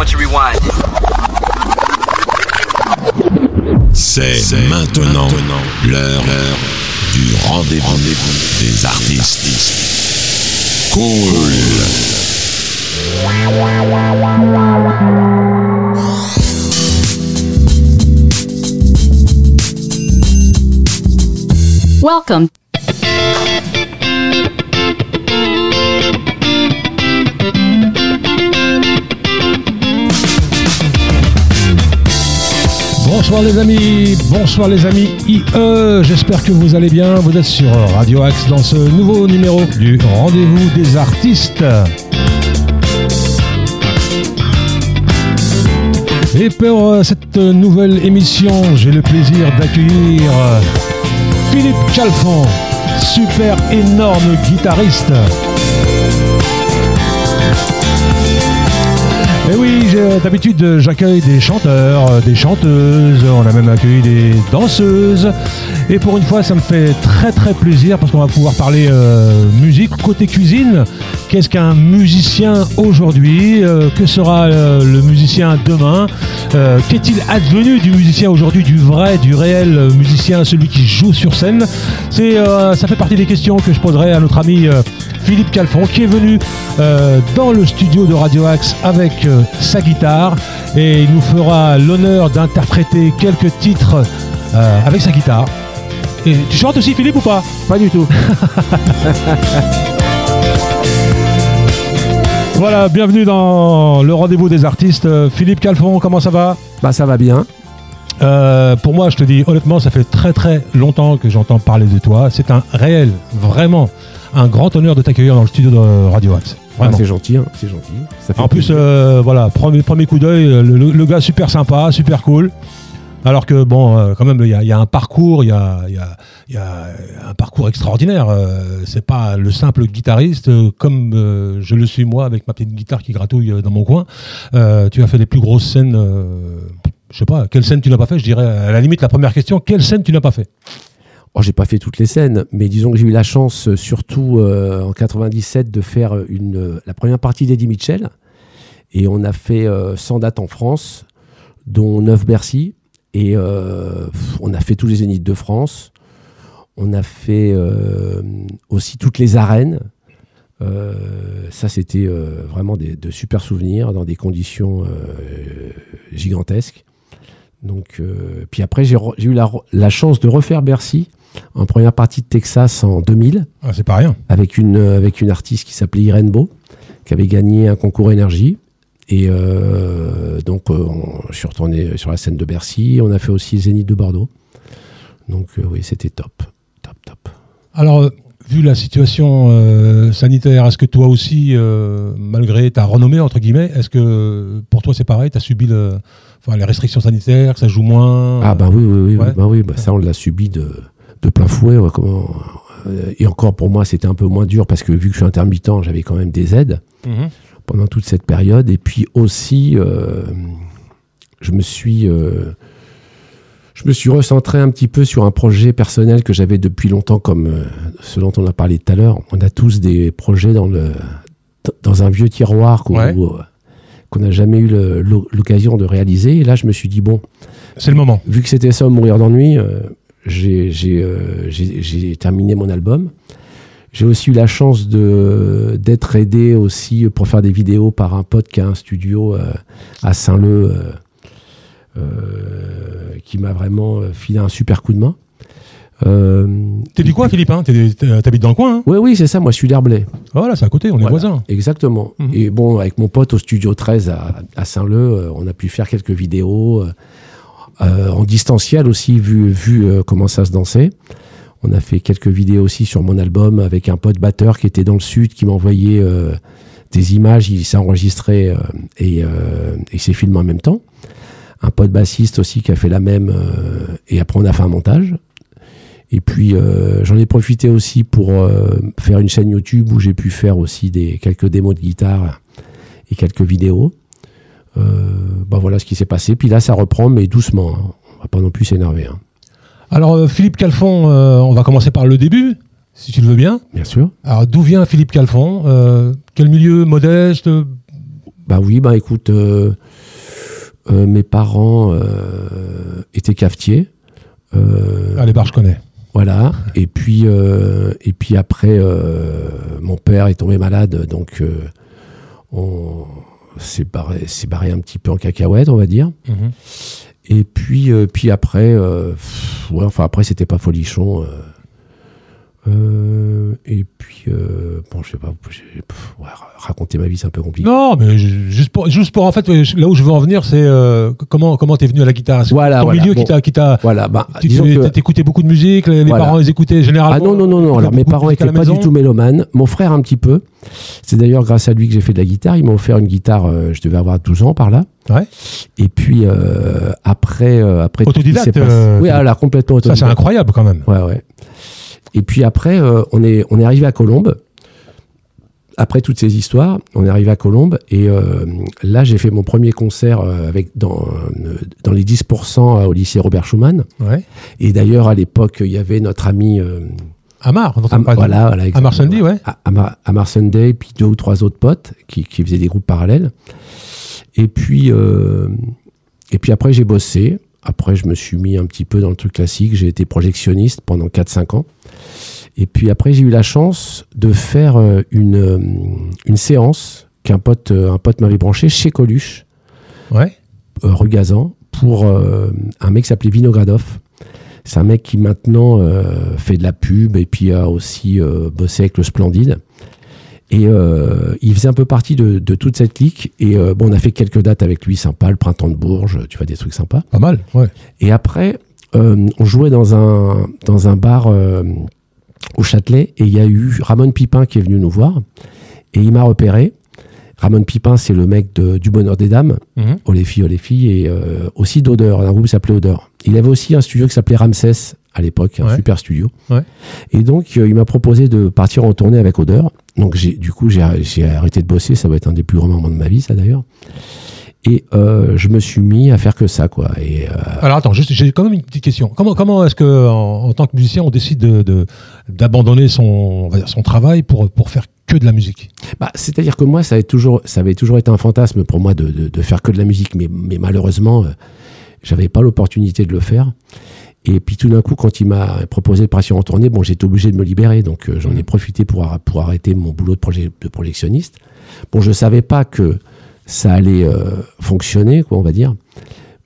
once you rewind? C'est maintenant l'heure du rendez-vous des artistes. Cool. Welcome. Bonsoir les amis, bonsoir les amis IE, j'espère que vous allez bien, vous êtes sur Radio Axe dans ce nouveau numéro du Rendez-vous des artistes. Et pour euh, cette nouvelle émission, j'ai le plaisir d'accueillir euh, Philippe Calfon, super énorme guitariste. Et oui, d'habitude j'accueille des chanteurs, euh, des chanteuses, on a même accueilli des danseuses. Et pour une fois, ça me fait très très plaisir parce qu'on va pouvoir parler euh, musique côté cuisine. Qu'est-ce qu'un musicien aujourd'hui Euh, Que sera le musicien demain Qu'est-il advenu du musicien aujourd'hui, du vrai, du réel musicien, celui qui joue sur scène? C'est, ça fait partie des questions que je poserai à notre ami Philippe Calfon, qui est venu euh, dans le studio de Radio Axe avec euh, sa guitare et il nous fera l'honneur d'interpréter quelques titres euh, avec sa guitare. Et tu chantes aussi Philippe ou pas? Pas du tout. Voilà, bienvenue dans le rendez-vous des artistes. Philippe Calfon, comment ça va? Bah ça va bien. Euh, pour moi, je te dis honnêtement, ça fait très très longtemps que j'entends parler de toi. C'est un réel, vraiment, un grand honneur de t'accueillir dans le studio de Radio Axe. Ah, Vraiment. c'est gentil, hein, c'est gentil. Ça fait En plus, euh, voilà, premier, premier coup d'œil, le, le- gars super sympa, super cool. Alors que bon, euh, quand même, il y, a- il y a un parcours, il y a, il y a- il y a un parcours extraordinaire. Euh, c'est pas le simple guitariste euh, comme euh, je le suis moi avec ma petite guitare qui gratouille euh, dans mon coin. Euh, tu as fait les plus grosses scènes. euh, je sais pas, quelle scène tu n'as pas fait? Je dirais à la limite la première question, quelle scène tu n'as pas fait? Oh, j'ai pas fait toutes les scènes, mais disons que j'ai eu la chance, euh, surtout euh, en 97, de faire euh, la première partie d'Eddie Mitchell. Et on a fait euh, 100 dates en France, dont 9 Bercy. Et on a fait tous les zéniths de France. On a fait aussi toutes les arènes. Ça, c'était vraiment de super souvenirs dans des conditions gigantesques. Donc, puis après, j'ai eu la chance de refaire Bercy en première partie de Texas en 2000 ah, C'est pas rien. avec une, euh, avec une artiste qui s'appelait Irene Beau, qui avait gagné un concours énergie. Et euh, donc, euh, on- je suis retourné sur la scène de Bercy. On a fait aussi Zénith de Bordeaux. Donc, euh, oui, c'était top. Top, top. Alors, vu la situation sanitaire, est-ce que toi aussi, malgré ta renommée, entre guillemets, est-ce que pour toi c'est pareil? Tu as subi le, enfin, les restrictions sanitaires, ça joue moins? Ah, bah oui, oui, oui. Ouais. bah oui bah ça, on l'a subi de, de plein fouet. comment, euh, et encore, pour moi, c'était un peu moins dur parce que vu que je suis intermittent, j'avais quand même des aides. Mhm. pendant toute cette période. Et puis aussi, euh, je me suis, euh, je me suis recentré un petit peu sur un projet personnel que j'avais depuis longtemps, comme euh, ce dont on a parlé tout à l'heure. On a tous des projets dans le, dans un vieux tiroir qu'on Ouais. n'a jamais eu l'occasion de réaliser. Et là, je me suis dit bon, C'est le moment. vu que c'était ça, mourir d'ennui, j'ai euh, j'ai- terminé mon album. J'ai aussi eu la chance d'être aidé aussi pour faire des vidéos par un pote qui a un studio euh, à Saint-Leu euh, qui m'a vraiment filé un super coup de main. Euh, T'es du quoi, Philippe hein? T'es- t'es- T'habites dans le coin hein? Oui, oui, c'est ça. Moi, je suis d'Herblay. Voilà, c'est à côté, on est voisins. Exactement. Mhm. Et bon, avec mon pote au studio 13 à, à Saint-Leu, on a pu faire quelques vidéos euh, en distanciel aussi, vu, vu euh, comment ça se dansait. On a fait quelques vidéos aussi sur mon album avec un pote batteur qui était dans le sud, qui m'a envoyé euh, des images, il s'est enregistré euh, et, et s'est filmé en même temps. Un pote bassiste aussi qui a fait la même, et après on a fait un montage. Et puis j'en ai profité aussi pour faire une chaîne YouTube où j'ai pu faire aussi des, quelques démos de guitare et quelques vidéos. Bah voilà ce qui s'est passé. Puis là ça reprend mais doucement. hein. On va pas non plus s'énerver. hein. Alors, euh, Philippe Calfon, euh, on va commencer par le début, si tu le veux bien. Bien sûr. Alors, d'où vient Philippe Calfon Euh, Quel milieu modeste Bah oui, bah écoute, euh, euh, mes parents étaient cafetiers. Ah, les bars, je connais. Voilà. Et puis, et puis après, mon père est tombé malade, donc on s'est barré, barré un petit peu en cacahuète, on va dire. Mhm. Et puis, euh, puis après, euh, pff, ouais, enfin après, c'était pas folichon. Euh. Et puis, euh, bon, je sais pas, pff, ouais, raconter ma vie, c'est un peu compliqué. Non, mais ju- juste pour, juste pour en fait, là où je veux en venir, c'est euh, comment comment t'es venu à la guitare? C'est Voilà, ton voilà, milieu bon. qui t'a Voilà, bah, t'écoutais beaucoup de musique, les, Voilà. parents les écoutaient généralement. Ah non, non, non, non. Alors, mes parents étaient pas du tout mélomanes. Mon frère, un petit peu. C'est d'ailleurs grâce à lui que j'ai fait de la guitare. Il m'a offert une guitare, je devais avoir 12 ans par là. Ouais. Et puis, après, après. tout ce qui Autodidacte, passé- oui, alors, complètement Ça c'est autodidacte. incroyable quand même. Ouais, ouais. Et puis après, euh, on, est, on est arrivé à Colombes. Après toutes ces histoires, on est arrivé à Colombes. Et euh, là, j'ai fait mon premier concert euh, avec, dans, dans les 10% au lycée Robert Schumann. Ouais. Et d'ailleurs, à l'époque, il y avait notre ami. Amar, on Am- voilà, voilà, Amar. Sunday, ouais. Amar, Amar Sunday, puis deux ou trois autres potes qui, qui faisaient des groupes parallèles. Et puis, euh, et puis après, j'ai bossé. Après, je me suis mis un petit peu dans le truc classique. J'ai été projectionniste pendant 4-5 ans. Et puis après, j'ai eu la chance de faire euh, une, euh, une séance qu'un pote, euh, un pote m'avait branché chez Coluche, Ouais. euh, pour euh, un mec qui s'appelait Vinogradov. C'est un mec qui maintenant euh, fait de la pub et puis a aussi bossé avec le Splendide. Et euh, il faisait un peu partie de, de toute cette clique. Et euh, bon, on a fait quelques dates avec lui, sympa, le printemps de Bourges, tu vois, des trucs sympas. Pas mal. Ouais. Et après, euh, on jouait dans un, dans un bar au Châtelet et il y a eu Ramon Pipin qui est venu nous voir et il m'a repéré. Ramon Pipin, c'est le mec de- du Bonheur des Dames. Oh les filles, oh les filles, et aussi d'Odeur, un groupe qui s'appelait Odeur. Il avait aussi un studio qui s'appelait Ramsès à l'époque, un Ouais. super studio. Ouais. Et donc, il m'a proposé de partir en tournée avec Odeur. Donc, j'ai, du coup, j'ai, arrêté de bosser. Ça va être un des plus grands moments de ma vie, ça d'ailleurs. Et euh, je me suis mis à faire que ça, quoi. Et euh, Alors attends, j'ai quand même une petite question. Comment, comment est-ce que, en, en tant que musicien, on décide de, de- d'abandonner son, on va dire, son travail pour, pour faire que de la musique? Bah, c'est-à-dire que moi, ça avait toujours, ça avait toujours été un fantasme pour moi de, de- de faire que de la musique, mais, mais malheureusement, euh, j'avais pas l'opportunité de le faire. Et puis tout d'un coup, quand il m'a proposé de partir en tournée, bon, j'étais obligé de me libérer, donc euh, j'en ai profité pour, pour arrêter mon boulot de, projet, de projectionniste. Bon, je savais pas que ça allait euh, fonctionner, quoi, on va dire,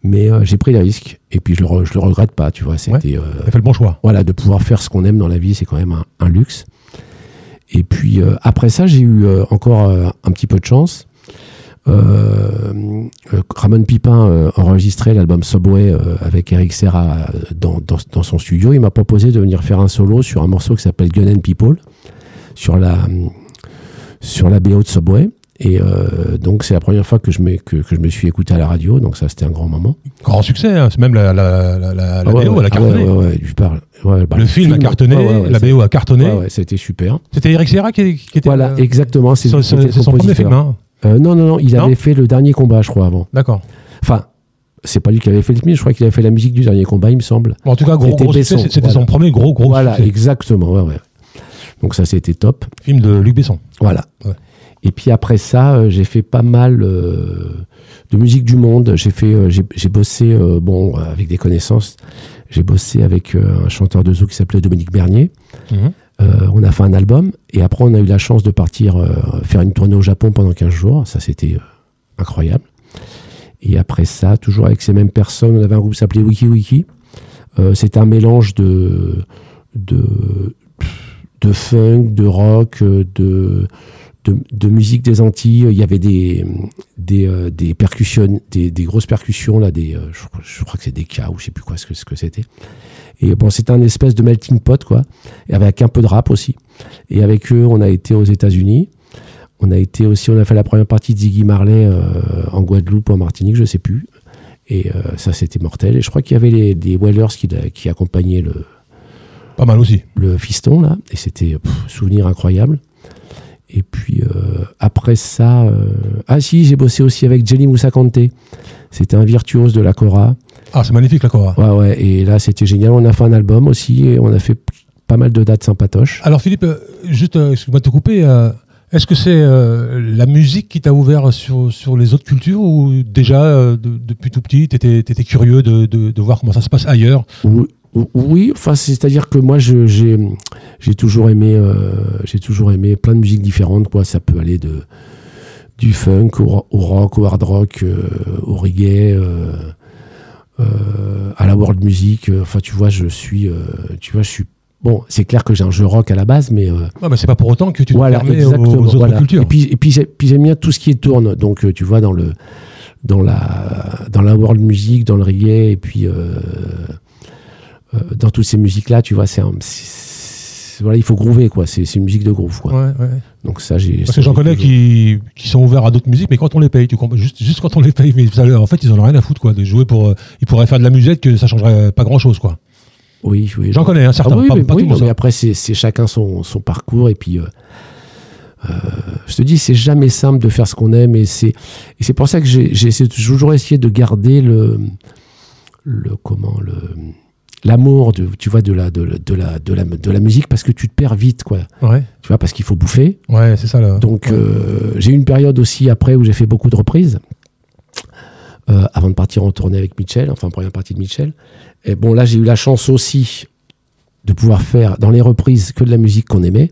mais euh, j'ai pris le risque, et puis je le, re- je le regrette pas, tu vois. C'était, euh, fait le bon choix. voilà, de pouvoir faire ce qu'on aime dans la vie, c'est quand même un, un luxe. Et puis après ça, j'ai eu encore un petit peu de chance. Euh, euh, Ramon Pipin euh, enregistrait l'album Subway avec Eric Serra dans, dans, dans son studio. Il m'a proposé de venir faire un solo sur un morceau qui s'appelle Gun and People, sur la, sur la BO de Subway. Et euh, donc c'est la première fois que je, me, que, que je me suis écouté à la radio, donc ça c'était un grand moment. Grand succès, hein. c'est même la, la, la, la, Ah ouais, BO, elle a ouais, cartonné. ouais, je parle. Bah, le film a cartonné, la BO a cartonné. C'était super. C'était Eric Serra qui, qui était. Voilà, exactement. C'est son premier film, hein. Euh, non, non, non, il Non avait fait le dernier combat, je crois, avant. D'accord. Enfin, c'est pas lui qui avait fait le film, je crois qu'il avait fait la musique du dernier combat, il me semble. Bon, en tout cas, gros, C'était son premier gros, gros voilà, succès. exactement, ouais, ouais. Donc ça, c'était top. Film de Luc Besson. Voilà. Ouais. Et puis après ça, euh, j'ai fait pas mal euh, de musique du monde. J'ai fait, euh, j'ai j'ai bossé, bon, avec des connaissances. J'ai bossé avec un chanteur de zoo qui s'appelait Dominique Bernier. Mhm. Euh, on a fait un album et après on a eu la chance de partir euh, faire une tournée au Japon pendant 15 jours. Ça c'était euh, incroyable. Et après ça, toujours avec ces mêmes personnes, on avait un groupe qui s'appelait Wiki Wiki. C'était un mélange de, de, de funk, de rock, de, de, de musique des Antilles. Il y avait des, des, euh, des percussions, des, des grosses percussions, là, des, euh, je, crois- je crois que c'est des cas ou je sais plus quoi ce que, ce que c'était. Et bon, c'était un espèce de melting pot, quoi, et avec un peu de rap aussi. Et avec eux, on a été aux États-Unis. On a été aussi, on a fait la première partie de Ziggy Marley euh, en Guadeloupe ou en Martinique, je sais plus. Et ça, c'était mortel. Et je crois qu'il y avait les, les Whalers qui, qui accompagnaient le, Pas mal aussi. le fiston là et c'était souvenir incroyable et puis euh, après ça euh, ah si j'ai bossé aussi avec Jenny Moussa Kanté. C'était un virtuose de la Cora. Ah, c'est magnifique la Cora. ouais ouais et là c'était génial. On a fait un album aussi et on a fait pas mal de dates sympatoches. Alors Philippe, euh, juste, excuse-moi de te couper, euh, Est-ce que c'est la musique qui t'a ouvert sur, sur les autres cultures ou déjà de- depuis tout petit, tu étais, curieux de, de- de voir comment ça se passe ailleurs? Oui, oui, enfin, c'est-à-dire que moi, j'ai toujours aimé, euh, j'ai toujours aimé plein de musiques différentes. Quoi. Ça peut aller de du funk au, ro- au rock, au hard rock, euh, au reggae, euh, à la world music. Enfin, tu vois, je suis, tu vois, je suis. Bon, c'est clair que j'ai un jeu rock à la base, mais Non, mais c'est pas pour autant que tu te voilà, permets aux, exactement. aux autres voilà. cultures. Et puis, et puis, j'ai- puis j'aime bien tout ce qui tourne. Donc, tu vois, dans le dans la dans la world music, dans le reggae, et puis dans toutes ces musiques là, tu vois, c'est un- voilà, il faut groover quoi. C'est c'est une musique de groove quoi. Ouais, ouais. Donc ça, j'ai. Parce que j'en connais qui, qui sont ouverts à d'autres musiques, mais quand on les paye, tu comprends, juste, juste quand on les paye, mais ça, en fait, ils en ont rien à foutre, quoi, de jouer pour, euh, ils pourraient faire de la musique que ça changerait pas grand chose, quoi. Oui, oui. J'en connais, hein, Ah certains, oui, pas, mais, pas oui, tout mais après, c'est c'est chacun son, son parcours. Et puis, euh, euh, je te dis, c'est jamais simple de faire ce qu'on aime. Et c'est et c'est pour ça que j'ai toujours essayé de garder le, le comment le l'amour de tu vois de la de, la- de la de la de la musique parce que tu te perds vite quoi Ouais, tu vois parce qu'il faut bouffer ouais, c'est ça, là. donc Ouais. euh, j'ai eu une période aussi après où j'ai fait beaucoup de reprises euh, avant de partir en tournée avec Mitchell, enfin première partie de Mitchell. Et bon là j'ai eu la chance aussi de pouvoir faire dans les reprises que de la musique qu'on aimait.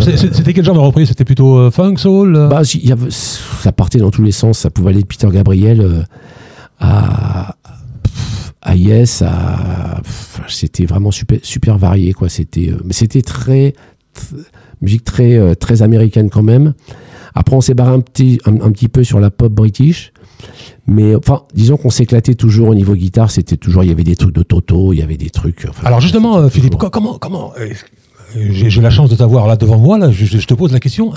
C'était quel genre de reprise? C'était plutôt euh, funk, soul bah, y avait- ça partait dans tous les sens. Ça pouvait aller de Peter Gabriel à, à Yes, à c'était vraiment super, super varié quoi. C'était, euh, mais c'était très, tr- musique très, euh, très américaine quand même. Après, on s'est barré un petit, un, un petit peu sur la pop british. Mais enfin, disons qu'on s'éclatait toujours au niveau guitare. C'était toujours, il y avait des trucs de Toto, il y avait des trucs. enfin, Alors justement, euh, Philippe, toujours- comment, comment euh, J'ai j'ai la chance de t'avoir là devant moi. Là, je, je te pose la question.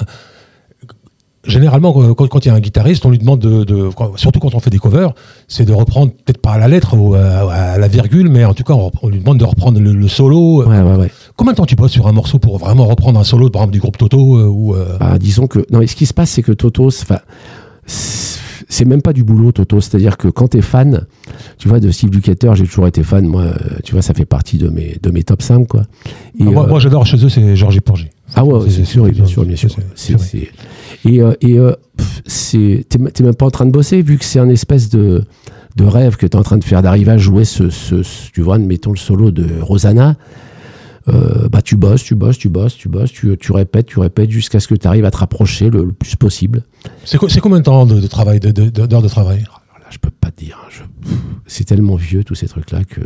Généralement, quand, quand il y a un guitariste, on lui demande de, de- surtout quand on fait des covers, c'est de reprendre peut-être pas à la lettre ou à, à la virgule, mais en tout cas, on, on lui demande de reprendre le, le solo. Ouais, ouais, ouais. Combien de temps tu bosses sur un morceau pour vraiment reprendre un solo, par exemple du groupe Toto euh, ou euh, Bah, disons que non mais ce qui se passe c'est que Toto c'est- enfin, c'est même pas du boulot Toto. C'est à dire que quand t'es fan tu vois de Steve Lukather j'ai toujours été fan moi tu vois ça fait partie de mes de mes top 5 quoi. Et, moi, euh, moi, j'adore chez eux, c'est Georgie Porgy. ah ouais c'est- sûr bien sûr bien sûr. et euh, et euh, t'es même pas en train de bosser vu que c'est un espèce de de rêve que tu es en train de faire d'arriver à jouer ce, ce, ce- tu vois admettons le solo de Rosanna euh, bah tu bosses, tu bosses, tu bosses, tu bosses, tu, tu répètes, tu répètes jusqu'à ce que tu arrives à te rapprocher le, le plus possible. C'est co- c'est combien de temps de, de travail, de- de- de- d'heures de travail? Alors là, je peux pas te dire. hein, je- C'est tellement vieux tous ces trucs-là que.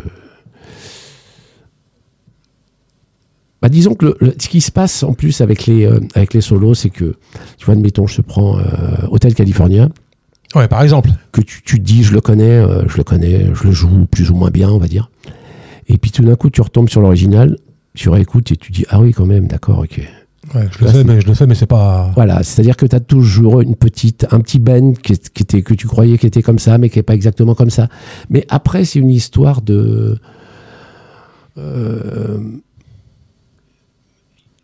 Bah, disons que le- le- ce qui se passe en plus avec les, euh, avec les solos, c'est que, tu vois, admettons, je te prends euh, Hotel California, Ouais, par exemple. que tu, tu te dis, je le connais, euh, je le connais, je le joue plus ou moins bien, on va dire. Et puis tout d'un coup, tu retombes sur l'original, tu réécoutes et tu dis, ah oui, quand même, d'accord, ok. Ouais, je le fais, c'est- mais je le fais, mais c'est pas. Voilà, c'est-à-dire que tu as toujours une petite, un petit Ben qui, est- qui était, que tu croyais qui était comme ça, mais qui n'est pas exactement comme ça. Mais après, c'est une histoire de. euh,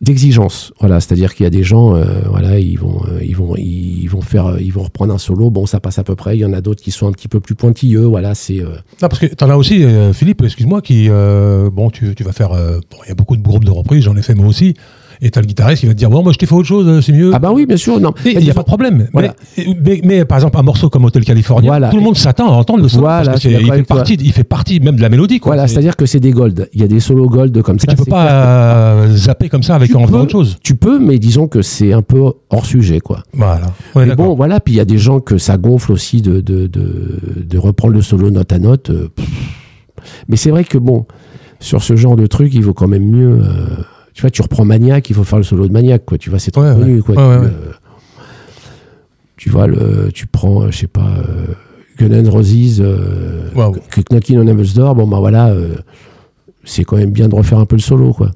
d'exigence. Voilà c'est-à-dire qu'il y a des gens euh, voilà ils vont euh, ils vont ils vont faire euh, ils vont reprendre un solo. Bon ça passe à peu près. Il y en a d'autres qui sont un petit peu plus pointilleux. Voilà c'est Non, parce que t'en as aussi, Philippe, excuse-moi, qui, bon, tu, tu vas faire, bon, il y a beaucoup de groupes de reprises, j'en ai fait moi aussi, et t'as le guitariste qui va te dire, bon, moi je t'ai fait autre chose, euh, c'est mieux. ah bah oui bien sûr non Il n'y a pas de problème. Voilà. Mais, mais, mais, par exemple, un morceau comme Hotel California, Voilà. tout le monde s'attend à entendre le solo. Voilà, parce que il, fait partie, il fait partie même de la mélodie. Quoi. voilà c'est-à-dire que c'est des golds il y a des solos gold comme ça tu peux pas euh, zapper comme ça avec Tu en faisant peux, autre chose. Tu peux, mais disons que c'est un peu hors sujet, quoi. Voilà. Ouais, mais bon, voilà. Puis il y a des gens que ça gonfle aussi de, de, de, de reprendre le solo note à note. euh, pff. mais c'est vrai que bon, sur ce genre de truc, il vaut quand même mieux. euh, tu vois, tu reprends Maniac, il faut faire le solo de Maniac, quoi. Tu vois, c'est trop Ouais, ouais. connu, quoi. Ouais, tu, euh, vois, le, tu prends, euh, je sais pas, euh, Gun N' Roses, euh, Wow. que Knockin' on Devil's Door, bon, bah voilà, euh, c'est quand même bien de refaire un peu le solo, quoi.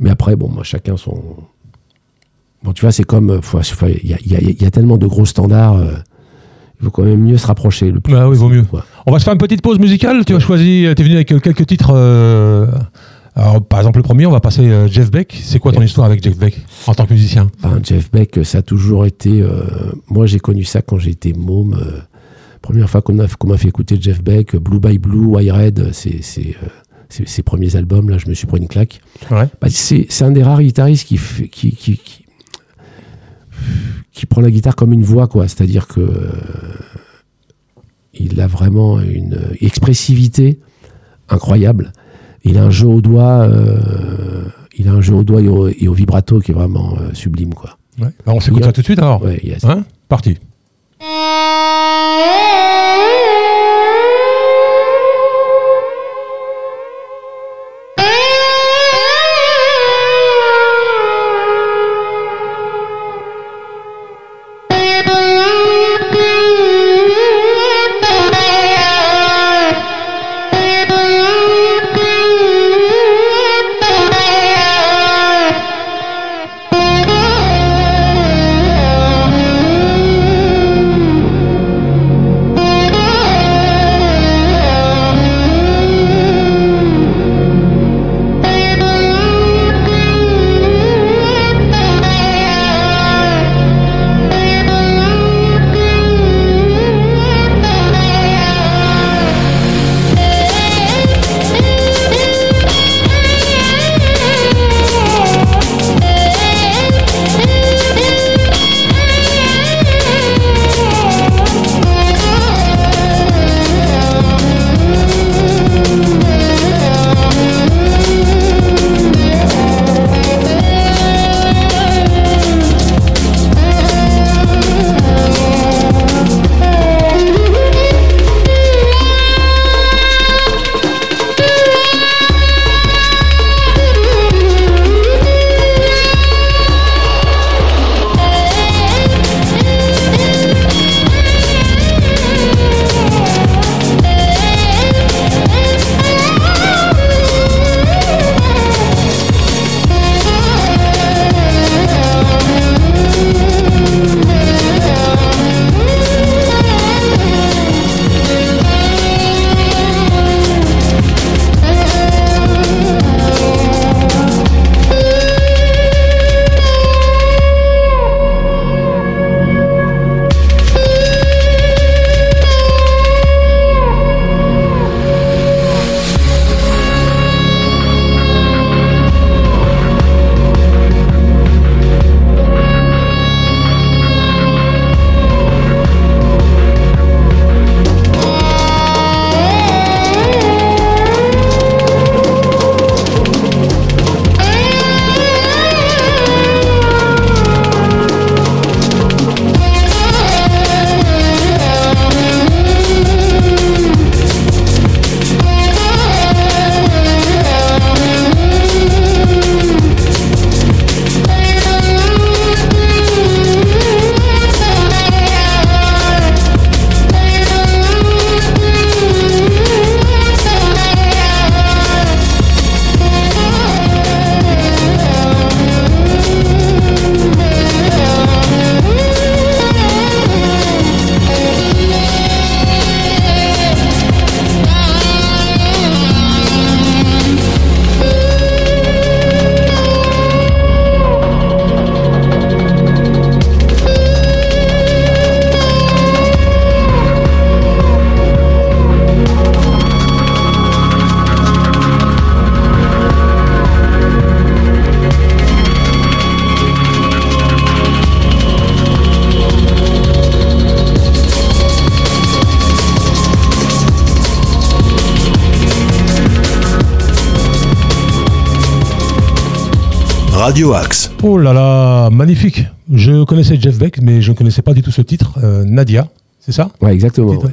Mais après, bon, moi, chacun son. Bon, tu vois, c'est comme. Il y, a, y y tellement de gros standards. il vaut quand même mieux se rapprocher. Le plus Bah oui, vaut mieux. quoi. On va se faire une petite pause musicale. Tu as choisi, tu es venu avec quelques titres. euh, alors, par exemple, le premier, on va passer euh, Jeff Beck. C'est quoi ton histoire avec Jeff Beck en tant que musicien? Ben, Jeff Beck, ça a toujours été. euh, moi, j'ai connu ça quand j'étais môme. euh, première fois qu'on m'a m'a fait écouter Jeff Beck, Blue by Blue, Why Red, c'est euh, ses premiers albums. Là, je me suis pris une claque. Ouais. Bah, c'est un des rares guitaristes qui, qui, qui, qui, qui prend la guitare comme une voix, quoi. C'est-à-dire que euh, il a vraiment une expressivité incroyable. Il a un jeu au doigt, euh, il a un jeu au doigt et au, et au vibrato qui est vraiment euh, sublime, quoi. Ouais. Bah, on s'écoute ça tout de suite alors. Ouais, yes. Hein? Parti. Radio Axe. Oh là là, magnifique. Je connaissais Jeff Beck, mais je ne connaissais pas du tout ce titre. euh, Nadia, c'est ça? Ouais, exactement. Ouais.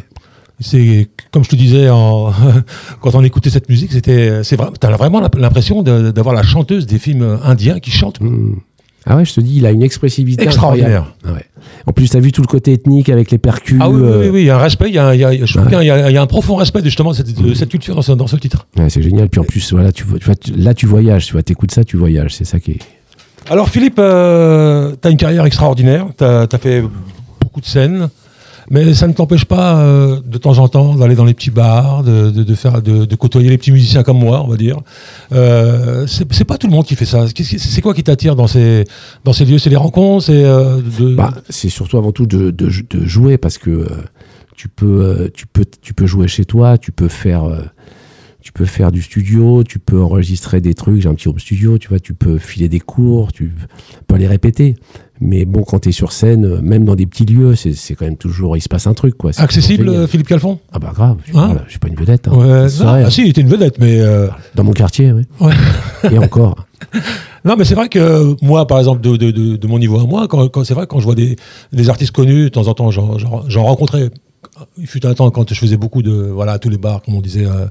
C'est comme je te disais en, quand on écoutait cette musique, c'était c'est vrai. T'as vraiment l'impression d'avoir la chanteuse des films indiens qui chante. Ah ouais, je te dis, il a une expressivité Extraordinaire. ouais. En plus, tu as vu tout le côté ethnique avec les percus. Ah oui, oui, euh, oui, oui, il y a un respect. Il y a, un- il y a- je trouve Ouais. qu'il y a, il y a un profond respect de, justement de cette, de cette culture dans ce, dans ce titre. ouais, c'est génial. Puis en plus, voilà, tu, vois- là, tu voyages. Tu vois, t'écoutes ça, tu voyages. C'est ça qui est. Alors Philippe, tu as une carrière extraordinaire. Tu as, fait beaucoup de scènes. Mais ça ne t'empêche pas euh, de temps en temps d'aller dans les petits bars, de, de, faire, de, de côtoyer les petits musiciens comme moi, on va dire. Euh, c'est pas tout le monde qui fait ça. C'est quoi qui t'attire dans ces, dans ces lieux? C'est les rencontres? C'est euh. Bah, surtout avant tout de, jouer parce que euh, tu peux, euh, tu peux, tu peux jouer chez toi. Tu peux faire, tu peux faire du studio, tu peux enregistrer des trucs, j'ai un petit home studio, tu vois, tu peux filer des cours, tu peux les répéter. Mais bon, quand tu es sur scène, euh, même dans des petits lieux, c'est quand même toujours, il se passe un truc, quoi. Accessible, euh, Philippe Calfon? Ah bah grave, je, Hein voilà, je suis pas une vedette. hein. Ouais, C'est non, vrai, ah, si, il était une vedette, mais. euh, Dans mon quartier, oui. Ouais. Et encore. Non, mais c'est vrai que moi, par exemple, de, de, de, de mon niveau à moi, quand, quand c'est vrai, quand je vois des, des artistes connus, de temps en temps, j'en rencontrais. Il fut un temps quand je faisais beaucoup de voilà tous les bars comme on disait euh,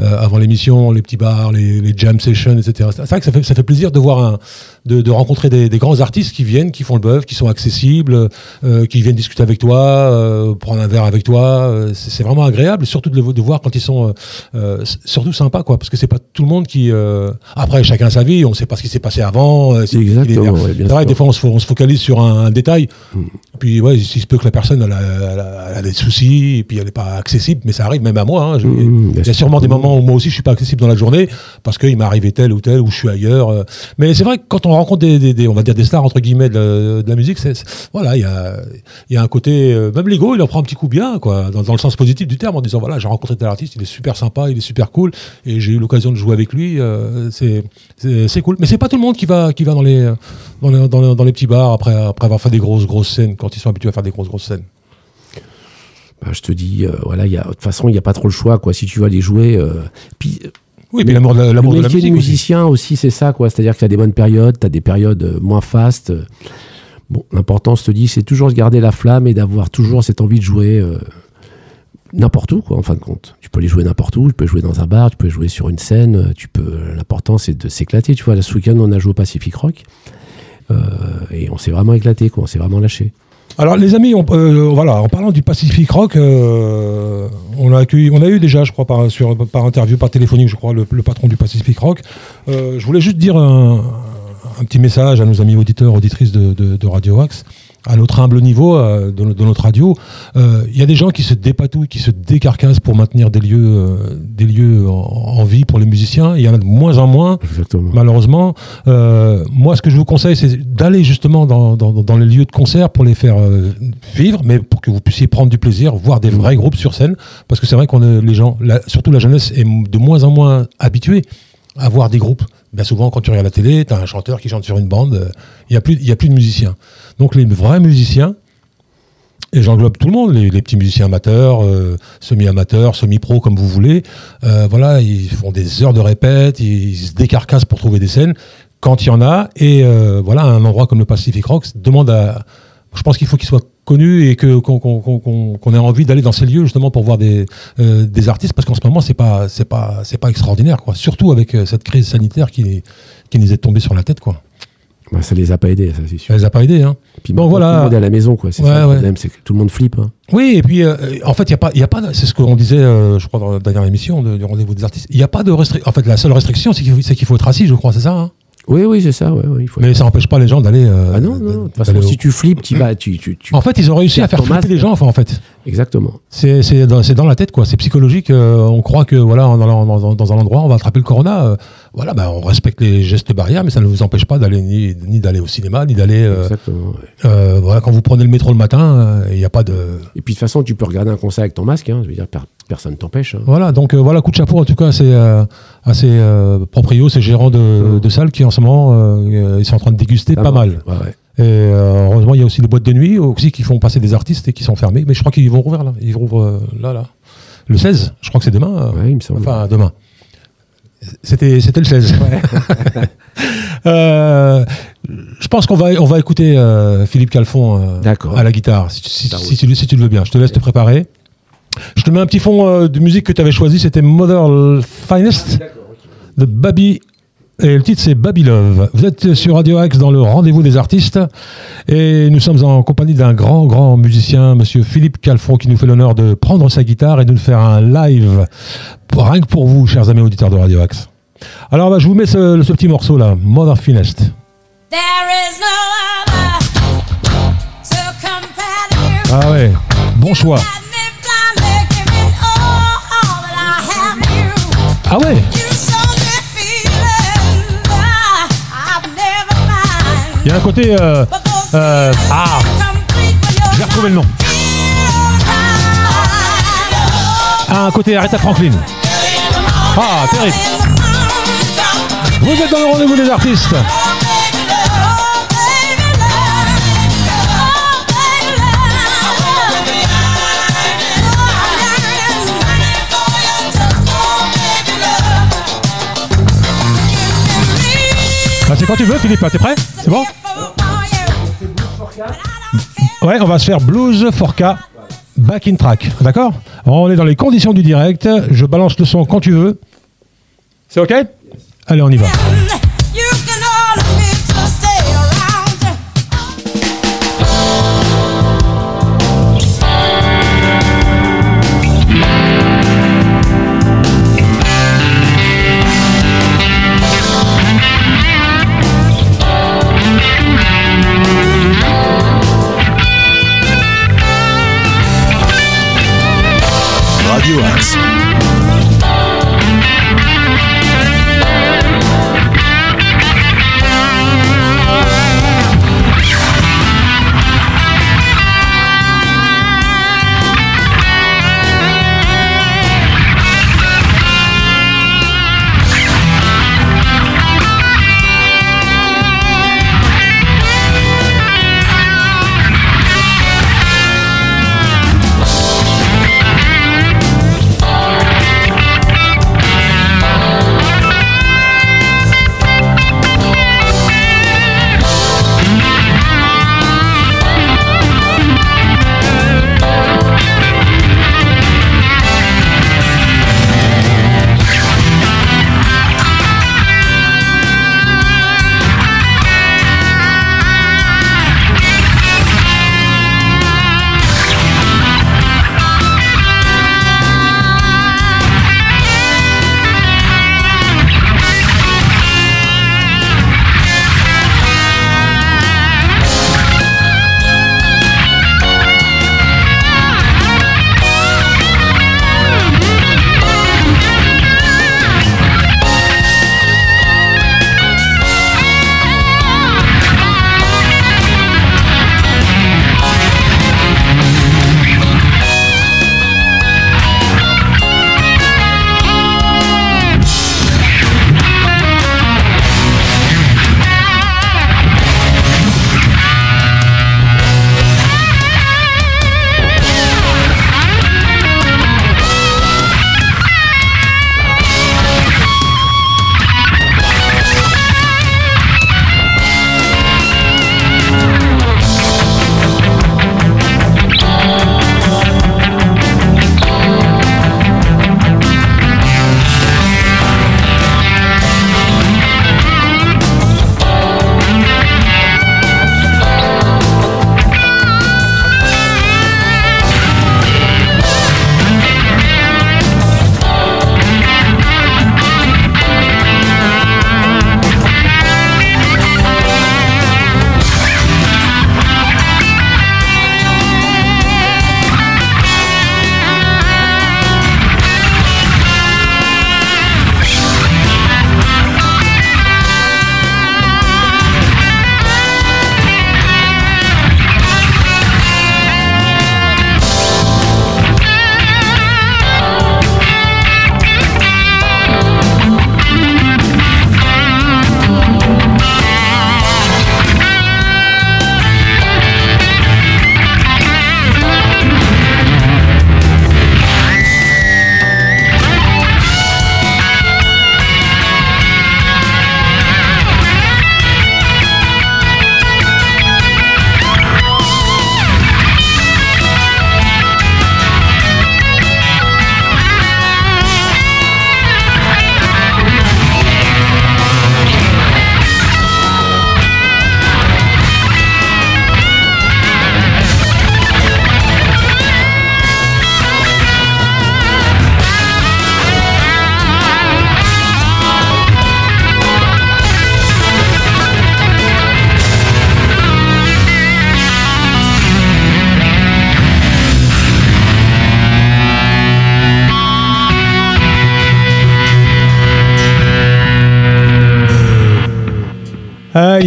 euh, avant l'émission les petits bars les, les jam sessions etc c'est vrai que ça fait ça fait plaisir de voir un de, de rencontrer des, des grands artistes qui viennent qui font le bœuf qui sont accessibles euh, qui viennent discuter avec toi prendre un verre avec toi c'est vraiment agréable surtout de, voir quand ils sont surtout sympas quoi parce que c'est pas tout le monde qui après chacun a sa vie on sait pas ce qui s'est passé avant c'est- ouais, des fois on se, fo- on se focalise sur un, un détail Mm. puis ouais, il se peut que la personne elle a, elle a- elle a des soucis et puis elle n'est pas accessible, mais ça arrive même à moi. hein. Je- Mm, bien il y a sûr. sûrement des moments où moi aussi je suis pas accessible dans la journée parce qu'il m'est arrivé tel ou tel ou je suis ailleurs. euh. Mais c'est vrai que quand on rencontre des, des- des- on va dire des stars entre guillemets de, la- de la musique, c'est voilà, il y a, il y a un côté euh, même l'ego, il en prend un petit coup bien quoi, dans, dans le sens positif du terme en disant voilà j'ai rencontré tel artiste, il est super sympa, il est super cool et j'ai eu l'occasion de jouer avec lui. euh, c'est c'est c'est cool. Mais c'est pas tout le monde qui va qui va dans les dans les, dans les, dans les petits bars après après avoir fait des grosses grosses scènes quand ils sont habitués à faire des grosses grosses scènes. Bah, je te dis, euh, voilà, il de toute façon, il n'y a pas trop le choix, quoi. Si tu vas aller jouer. euh, puis, Oui, puis l'amour de la, l'amour de la musique. aussi. musicien aussi, c'est ça, quoi. C'est-à-dire que tu as des bonnes périodes, tu as des périodes euh, moins fastes. Bon, l'important, je te dis, c'est toujours de garder la flamme et d'avoir toujours cette envie de jouer euh, n'importe où, quoi, en fin de compte. Tu peux aller jouer n'importe où, tu peux jouer dans un bar, tu peux jouer sur une scène, tu peux. L'important, c'est de s'éclater. Tu vois, ce week-end, on a joué au Pacific Rock. et on s'est vraiment éclaté, quoi. On s'est vraiment lâché. Alors les amis, on, euh, voilà, en parlant du Pacific Rock, euh, on a accueilli, on a eu déjà, je crois, par, interview, par téléphonique, je crois, le, patron du Pacific Rock. Euh, je voulais juste dire un, petit message à nos amis auditeurs, auditrices de, de, de Radio Axe. À notre humble niveau, euh, de, no- de notre radio, Euh, il y a des gens qui se dépatouillent, qui se décarcassent pour maintenir des lieux, euh, des lieux en, en vie pour les musiciens. Il y en a de moins en moins Exactement. malheureusement. Euh, moi, ce que je vous conseille, c'est d'aller justement dans, dans, dans les lieux de concert pour les faire euh, vivre, mais pour que vous puissiez prendre du plaisir, voir des vrais groupes sur scène, parce que c'est vrai qu'on les gens, la- surtout la jeunesse, est de moins en moins habituée à voir des groupes. Bien souvent, quand tu regardes la télé, tu as un chanteur qui chante sur une bande, euh, il n'y a, plus- de musiciens. Donc les vrais musiciens, et j'englobe tout le monde, les, petits musiciens amateurs, euh, semi-amateurs, semi-pro, comme vous voulez. Euh, voilà, ils font des heures de répète, ils, se décarcassent pour trouver des scènes quand il y en a. Et voilà, un endroit comme le Pacific Rock demande à. Je pense qu'il faut qu'il soit connu et que qu'on qu'on- qu'on ait envie d'aller dans ces lieux justement pour voir des, euh, des artistes parce qu'en ce moment c'est pas c'est pas c'est pas extraordinaire quoi. Surtout avec euh, cette crise sanitaire qui qui nous est tombée sur la tête quoi. Bah, ça les a pas aidés, ça, c'est sûr. Ça les a pas aidés hein. Puis Bon, voilà. Tout le monde est à la maison, quoi. C'est Ouais, ça le ouais. problème, c'est que tout le monde flippe. hein. Oui, et puis euh, en fait, il y a pas, il y a pas, c'est ce qu'on disait, euh, je crois, dans la dernière émission de- du rendez-vous des artistes. Il n'y a pas de restriction. En fait, la seule restriction, c'est qu'il faut, c'est qu'il faut être assis, je crois, c'est ça. hein Oui, oui, c'est ça. Ouais, ouais, il faut... Mais ça n'empêche pas les gens d'aller. euh, Ah non, non, de toute façon, si tu flippes, tu vas. Tu, tu, tu- En fait, ils ont réussi à faire flipper les gens. Enfin, en fait, Exactement. c'est dans, c'est dans la tête, quoi. C'est psychologique. euh, on croit que voilà, en allant dans, dans- dans un endroit, on va attraper le corona. Voilà, ben, on respecte les gestes barrières, mais ça ne vous empêche pas d'aller ni, ni d'aller au cinéma, ni d'aller. euh, Exactement. ouais. euh, voilà, quand vous prenez le métro le matin, euh, il n'y a pas de. Et puis de toute façon, tu peux regarder un concert avec ton masque. Hein, je veux dire, per- personne t'empêche. hein. Voilà, donc euh, voilà, coup de chapeau en tout cas à ces, euh, à ces proprios, ces gérants de, de salles qui en ce moment ils sont en train de déguster pas mal. Ouais, ouais. Et heureusement, il y a aussi les boîtes de nuit aussi qui font passer des artistes et qui sont fermées. Mais je crois qu'ils vont rouvrir là. Ils rouvrent là, là. Le 16, je crois que c'est demain. Ouais, il me semble. Enfin, demain. C'était, c'était le 16. Euh, je pense qu'on va, on va écouter euh, Philippe Calfon euh, à la guitare, si, tu, si tu le veux bien. Je te laisse te préparer. Je te mets un petit fond de musique que tu avais choisi, c'était Mother Finest de Baby. Et le titre c'est Baby Love. Vous êtes sur Radio Axe dans le rendez-vous des artistes et nous sommes en compagnie d'un grand grand musicien, monsieur Philippe Calfon, qui nous fait l'honneur de prendre sa guitare et de nous faire un live pour- rien que pour vous, chers amis auditeurs de Radio Axe. Alors bah, je vous mets ce, ce petit morceau là, Mother Finest. Ah ouais, bon choix. Got me il y a un côté. euh, Euh, ah. je vais retrouver le nom. Ah, un côté Aretha Franklin. Ah, terrible. Vous êtes dans le rendez-vous des artistes. Bah, c'est quand tu veux, Philippe. T'es prêt C'est bon Ouais, on va se faire Blues Forca Back in Track. D'accord On est dans les conditions du direct. Je balance le son quand tu veux. C'est OK Allez, on y va. Radio Axe.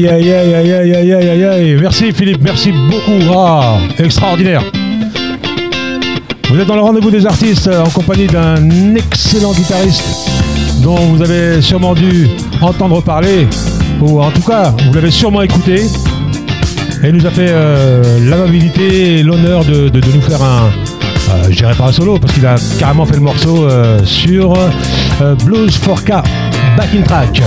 Aïe, aïe, aïe, aïe, aïe, aïe, aïe, aïe. Merci Philippe, merci beaucoup. Ah, extraordinaire. Vous êtes dans le rendez-vous des artistes euh, en compagnie d'un excellent guitariste dont vous avez sûrement dû entendre parler, ou en tout cas, vous l'avez sûrement écouté. Et il nous a fait euh, l'amabilité et l'honneur de, nous faire un, euh, je pas un solo, parce qu'il a carrément fait le morceau euh, sur Blues 4K, Back in Track.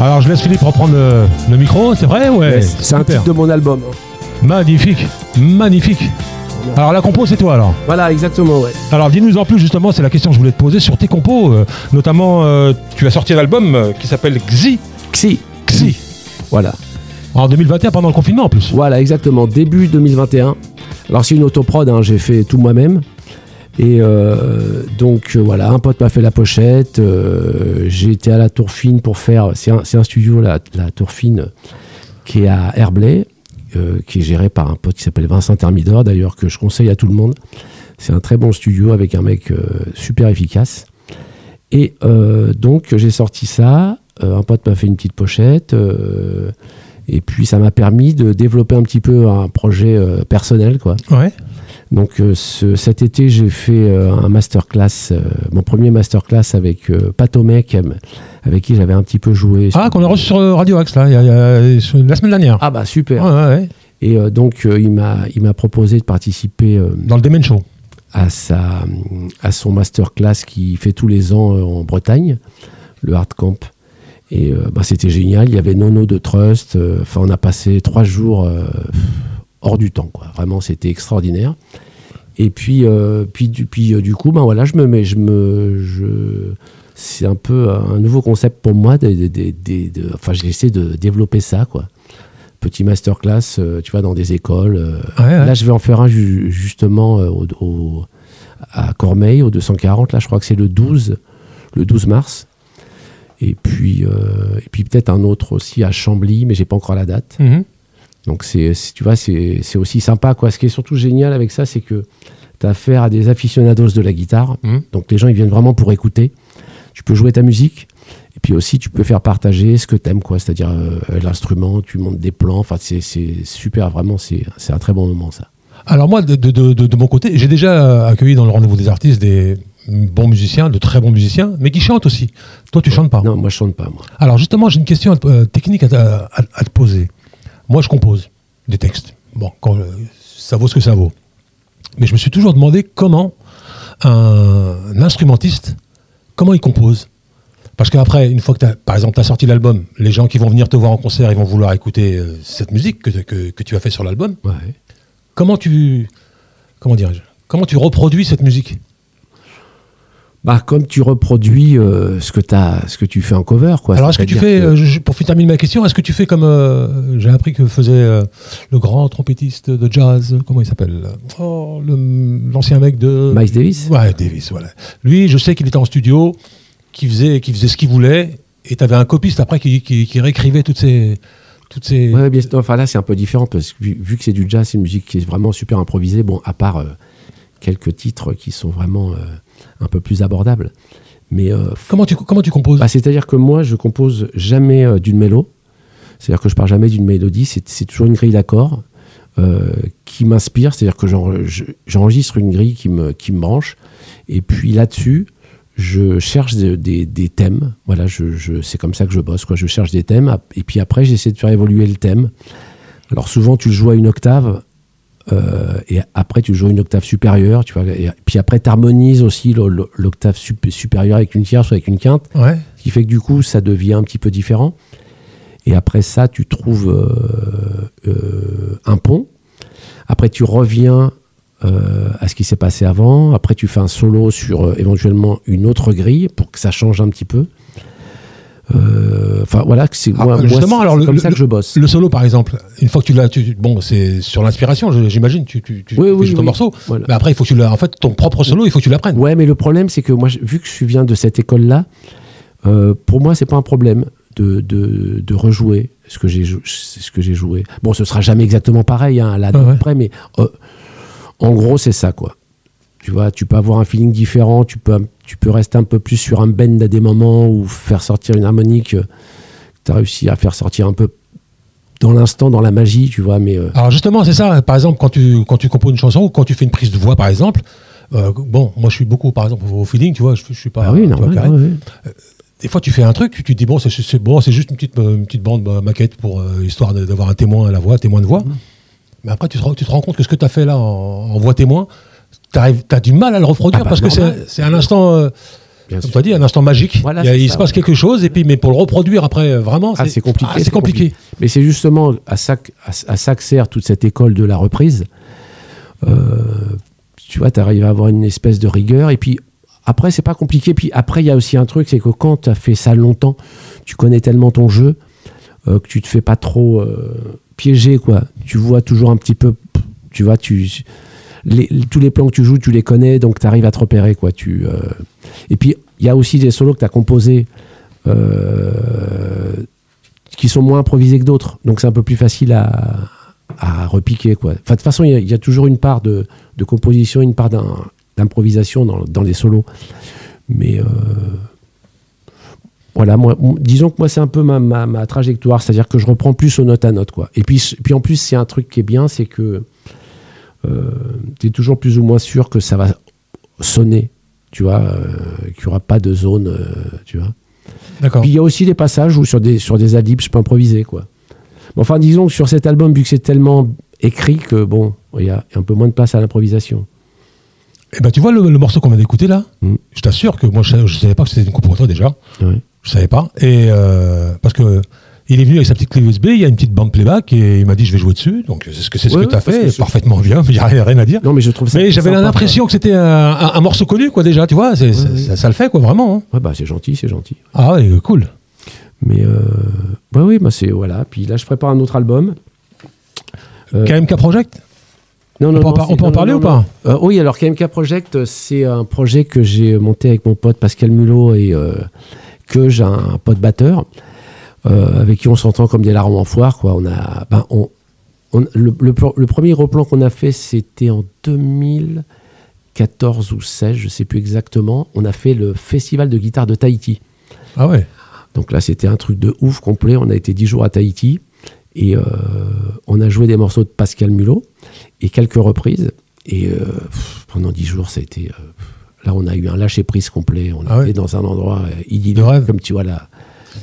Alors je laisse Philippe reprendre le, le micro, c'est vrai Ouais, C'est un super. titre de mon album. Magnifique, magnifique. Alors la compo c'est toi alors Voilà, exactement, ouais. Alors dis-nous en plus justement, c'est la question que je voulais te poser sur tes compos. euh, notamment, euh, tu as sorti un album euh, qui s'appelle Xi. Xi. Xi. Voilà. En 2021 pendant le confinement en plus. Voilà, exactement. Début 2021. Alors, c'est une autoprod, hein, j'ai fait tout moi-même. Et euh, donc, euh, voilà, un pote m'a fait la pochette. euh, j'ai été à la Tour Fine pour faire. C'est un, studio, la, la Tour Fine, qui est à Herblay, qui est géré par un pote qui s'appelle Vincent Thermidor, d'ailleurs, que je conseille à tout le monde. C'est un très bon studio avec un mec super efficace. Et donc, j'ai sorti ça. Un pote m'a fait une petite pochette. et puis, ça m'a permis de développer un petit peu un projet personnel, quoi. Ouais. Donc euh, ce- cet été, j'ai fait euh, un masterclass, euh, mon premier masterclass avec Pat Omek, euh, avec qui j'avais un petit peu joué. Ah, qu'on a reçu sur Radio Axe là, il y a- il y a- sur- la semaine dernière. Ah bah super. Ouais, ouais, ouais. Et donc il m'a proposé de participer Dans le Demen Show. à sa à son masterclass qu'il fait tous les ans en Bretagne, le Hard Camp. Et euh, bah, c'était génial. Il y avait Nono de Trust. euh, Enfin, on a passé trois jours euh, hors du temps, quoi. Vraiment, c'était extraordinaire. Et puis, euh, puis, du, puis euh, du coup, ben voilà, je me mets, je me, je, c'est un peu un nouveau concept pour moi. De, de- de- enfin, j'essaie de développer ça, quoi. Petit masterclass, euh, tu vois, dans des écoles. euh, Ouais, ouais. Là, je vais en faire un ju- justement au, au- à Cormeil, au 240. Là, je crois que c'est le 12, le 12 mars. Et puis, et puis peut-être un autre aussi à Chambly, mais j'ai pas encore la date. Mhm. Donc, c'est, tu vois, c'est, c'est aussi sympa. Quoi. Ce qui est surtout génial avec ça, c'est que tu as affaire à des aficionados de la guitare. Mhm. Donc, les gens, ils viennent vraiment pour écouter. Tu peux jouer ta musique. Et puis aussi, tu peux faire partager ce que tu aimes, quoi. C'est-à-dire euh, l'instrument, tu montes des plans. Enfin, c'est, c'est super, vraiment, c'est, c'est un très bon moment, ça. Alors moi, de, de- de- mon côté, j'ai déjà accueilli dans le rendez-vous des artistes des bons musiciens, de très bons musiciens, mais qui chantent aussi. Toi, tu chantes pas. Non, moi, je chante pas, moi. Alors justement, j'ai une question à euh, technique à, te- à- à te poser. Moi, je compose des textes. Bon, quand, euh, ça vaut ce que ça vaut. Mais je me suis toujours demandé comment un, instrumentiste, comment il compose. Parce qu'après, une fois que, t'as- par exemple, tu as sorti l'album, les gens qui vont venir te voir en concert, ils vont vouloir écouter euh, cette musique que, que- que tu as fait sur l'album. Ouais. Comment tu, comment dirais-je, comment tu reproduis cette musique? Bah, comme tu reproduis euh, ce, que t'as- ce que tu fais en cover, quoi. Alors, est-ce que tu fais, que- euh, je- pour terminer ma question, est-ce que tu fais comme euh, j'ai appris que faisait euh, le grand trompettiste de jazz, comment il s'appelle? Oh, l'ancien mec de. Miles Davis Ouais, Davis, voilà. Lui, je sais qu'il était en studio, qui faisait, qui faisait ce qu'il voulait, et tu avais un copiste après qui, qui, qui réécrivait toutes ces. Toutes ces... Ouais, bien sûr. Enfin, là, c'est un peu différent parce que vu, que c'est du jazz, c'est une musique qui est vraiment super improvisée. Bon, à part quelques titres qui sont vraiment un peu plus abordables. Mais euh, Comment, tu, comment tu composes? Bah, c'est-à-dire que moi, je compose jamais euh, d'une mélo. C'est-à-dire que je pars jamais d'une mélodie. C'est, toujours une grille d'accords euh, qui m'inspire. C'est-à-dire que j'en- je- j'enregistre une grille qui me, qui me branche. Et puis là-dessus, je cherche des, des- des thèmes. Voilà, je, je- c'est comme ça que je bosse. Quoi. Je cherche des thèmes. Et puis après, j'essaie de faire évoluer le thème. Alors souvent, tu le joues à une octave. Euh, et après, tu joues une octave supérieure. Tu vois, et puis après, tu harmonises aussi l'octave sup- supérieure avec une tierce ou avec une quinte. Ouais. Ce qui fait que du coup, ça devient un petit peu différent. Et après ça, tu trouves euh, euh, un pont. Après, tu reviens à ce qui s'est passé avant. Après, tu fais un solo sur éventuellement une autre grille pour que ça change un petit peu. Euh, Enfin, voilà, c'est Ah, moi, justement, alors, le- comme ça que je bosse. Le solo, par exemple, une fois que tu l'as, bon, c'est sur l'inspiration, j'imagine, tu, tu, tu Oui, fais oui, oui. morceau. Voilà. Mais après, il faut que tu l'as. En fait, ton propre solo, il faut que tu l'apprennes. Ouais, mais le problème, c'est que moi, vu que je viens de cette école-là, euh, pour moi, c'est pas un problème de, de, de rejouer ce que j'ai ce que j'ai joué. Bon, ce sera jamais exactement pareil, hein, à la Ouais, ouais. près, mais euh, en gros, c'est ça, quoi. Tu vois, tu peux avoir un feeling différent, tu peux, tu peux rester un peu plus sur un bend à des moments ou faire sortir une harmonique euh, que tu as réussi à faire sortir un peu dans l'instant, dans la magie, tu vois, mais euh, Alors justement, c'est ça. Par exemple, quand tu, quand tu composes une chanson ou quand tu fais une prise de voix, par exemple, euh, bon, moi je suis beaucoup, par exemple, au feeling, tu vois, je, je suis pas. Ah oui, tu vois, ouais, ouais. Des fois, tu fais un truc, tu te dis, bon, c'est bon, juste une petite, une petite bande bah, maquette pour euh, histoire d'avoir un témoin à la voix, témoin de voix. Mais après, tu te, rends- tu te rends compte que ce que tu as fait là en, en voix témoin, tu as du mal à le reproduire Ah bah, parce que normal. c'est c'est un instant, euh, comme tu dit, un instant magique. Voilà, il ça, se passe ouais. quelque chose, et puis, mais pour le reproduire après, euh, vraiment, Ah, c'est compliqué. ah, compliqué. Mais c'est justement à ça, que- à, à ça que sert toute cette école de la reprise. Euh, tu vois, tu arrives à avoir une espèce de rigueur. Et puis après, c'est pas compliqué. Puis après, il y a aussi un truc, c'est que quand tu as fait ça longtemps, tu connais tellement ton jeu euh, que tu te fais pas trop euh, piéger, quoi. Tu vois toujours un petit peu, tu vois, tu tous les plans que tu joues, tu les connais, donc tu arrives à te repérer, quoi. Euh, Et puis, il y a aussi des solos que tu as composés euh, qui sont moins improvisés que d'autres. Donc, c'est un peu plus facile à, repiquer, quoi. Enfin, de toute façon, il y a- toujours une part de, composition, une part d'improvisation dans, les solos. Mais euh, voilà, disons que moi, c'est un peu ma trajectoire, c'est-à-dire que je reprends plus aux notes à note, quoi. Et puis, puis en plus, c'est un truc qui est bien, c'est que tu es toujours plus ou moins sûr que ça va sonner, tu vois, euh, qu'il n'y aura pas de zone, euh, tu vois. D'accord. Puis il y a aussi des passages où sur des, sur des adlibs, je peux improviser, quoi. Mais enfin, disons que sur cet album, vu que c'est tellement écrit que, bon, il y a un peu moins de place à l'improvisation. Et ben, tu vois le, le morceau qu'on vient d'écouter là, Mm. je t'assure que moi, je, je savais pas que c'était une coupe pour toi déjà. Ouais. Je savais pas. Et euh, parce que il est venu avec sa petite clé USB, il y a une petite bande playback et il m'a dit je vais jouer dessus. Donc c'est ce que c'est ce Ouais, que tu as fait, c'est- parfaitement bien, il n'y a rien, à dire. Non, mais je trouve ça. Mais j'avais l'impression que c'était un, un- un morceau connu quoi déjà, tu vois, ça, ouais. ça- ça le fait quoi vraiment. hein. Ouais, bah, c'est gentil, c'est gentil. Ah ouais, cool. Mais, euh, ouais, oui, bah, c'est. Voilà. Puis là, je prépare un autre album. Euh, KMK Project? Non, On peut en par- c'est- on peut en parler ou pas? Euh, Oui, alors KMK Project, c'est un projet que j'ai monté avec mon pote Pascal Mulot et euh, que j'ai un pote batteur euh, avec qui on s'entend comme des larmes en foire. Quoi. On a, ben, on, on- le, le plan- le premier replan qu'on a fait, c'était en 2014 ou 16, je sais plus exactement. On a fait le festival de guitare de Tahiti. Ah ouais. Donc là, c'était un truc de ouf complet. On a été 10 jours à Tahiti et euh, on a joué des morceaux de Pascal Mulot et quelques reprises. Et euh, pff, pendant 10 jours, ça a été. euh, là, on a eu un lâcher prise complet. On Ah ouais. était dans un endroit idyllique, comme tu vois là.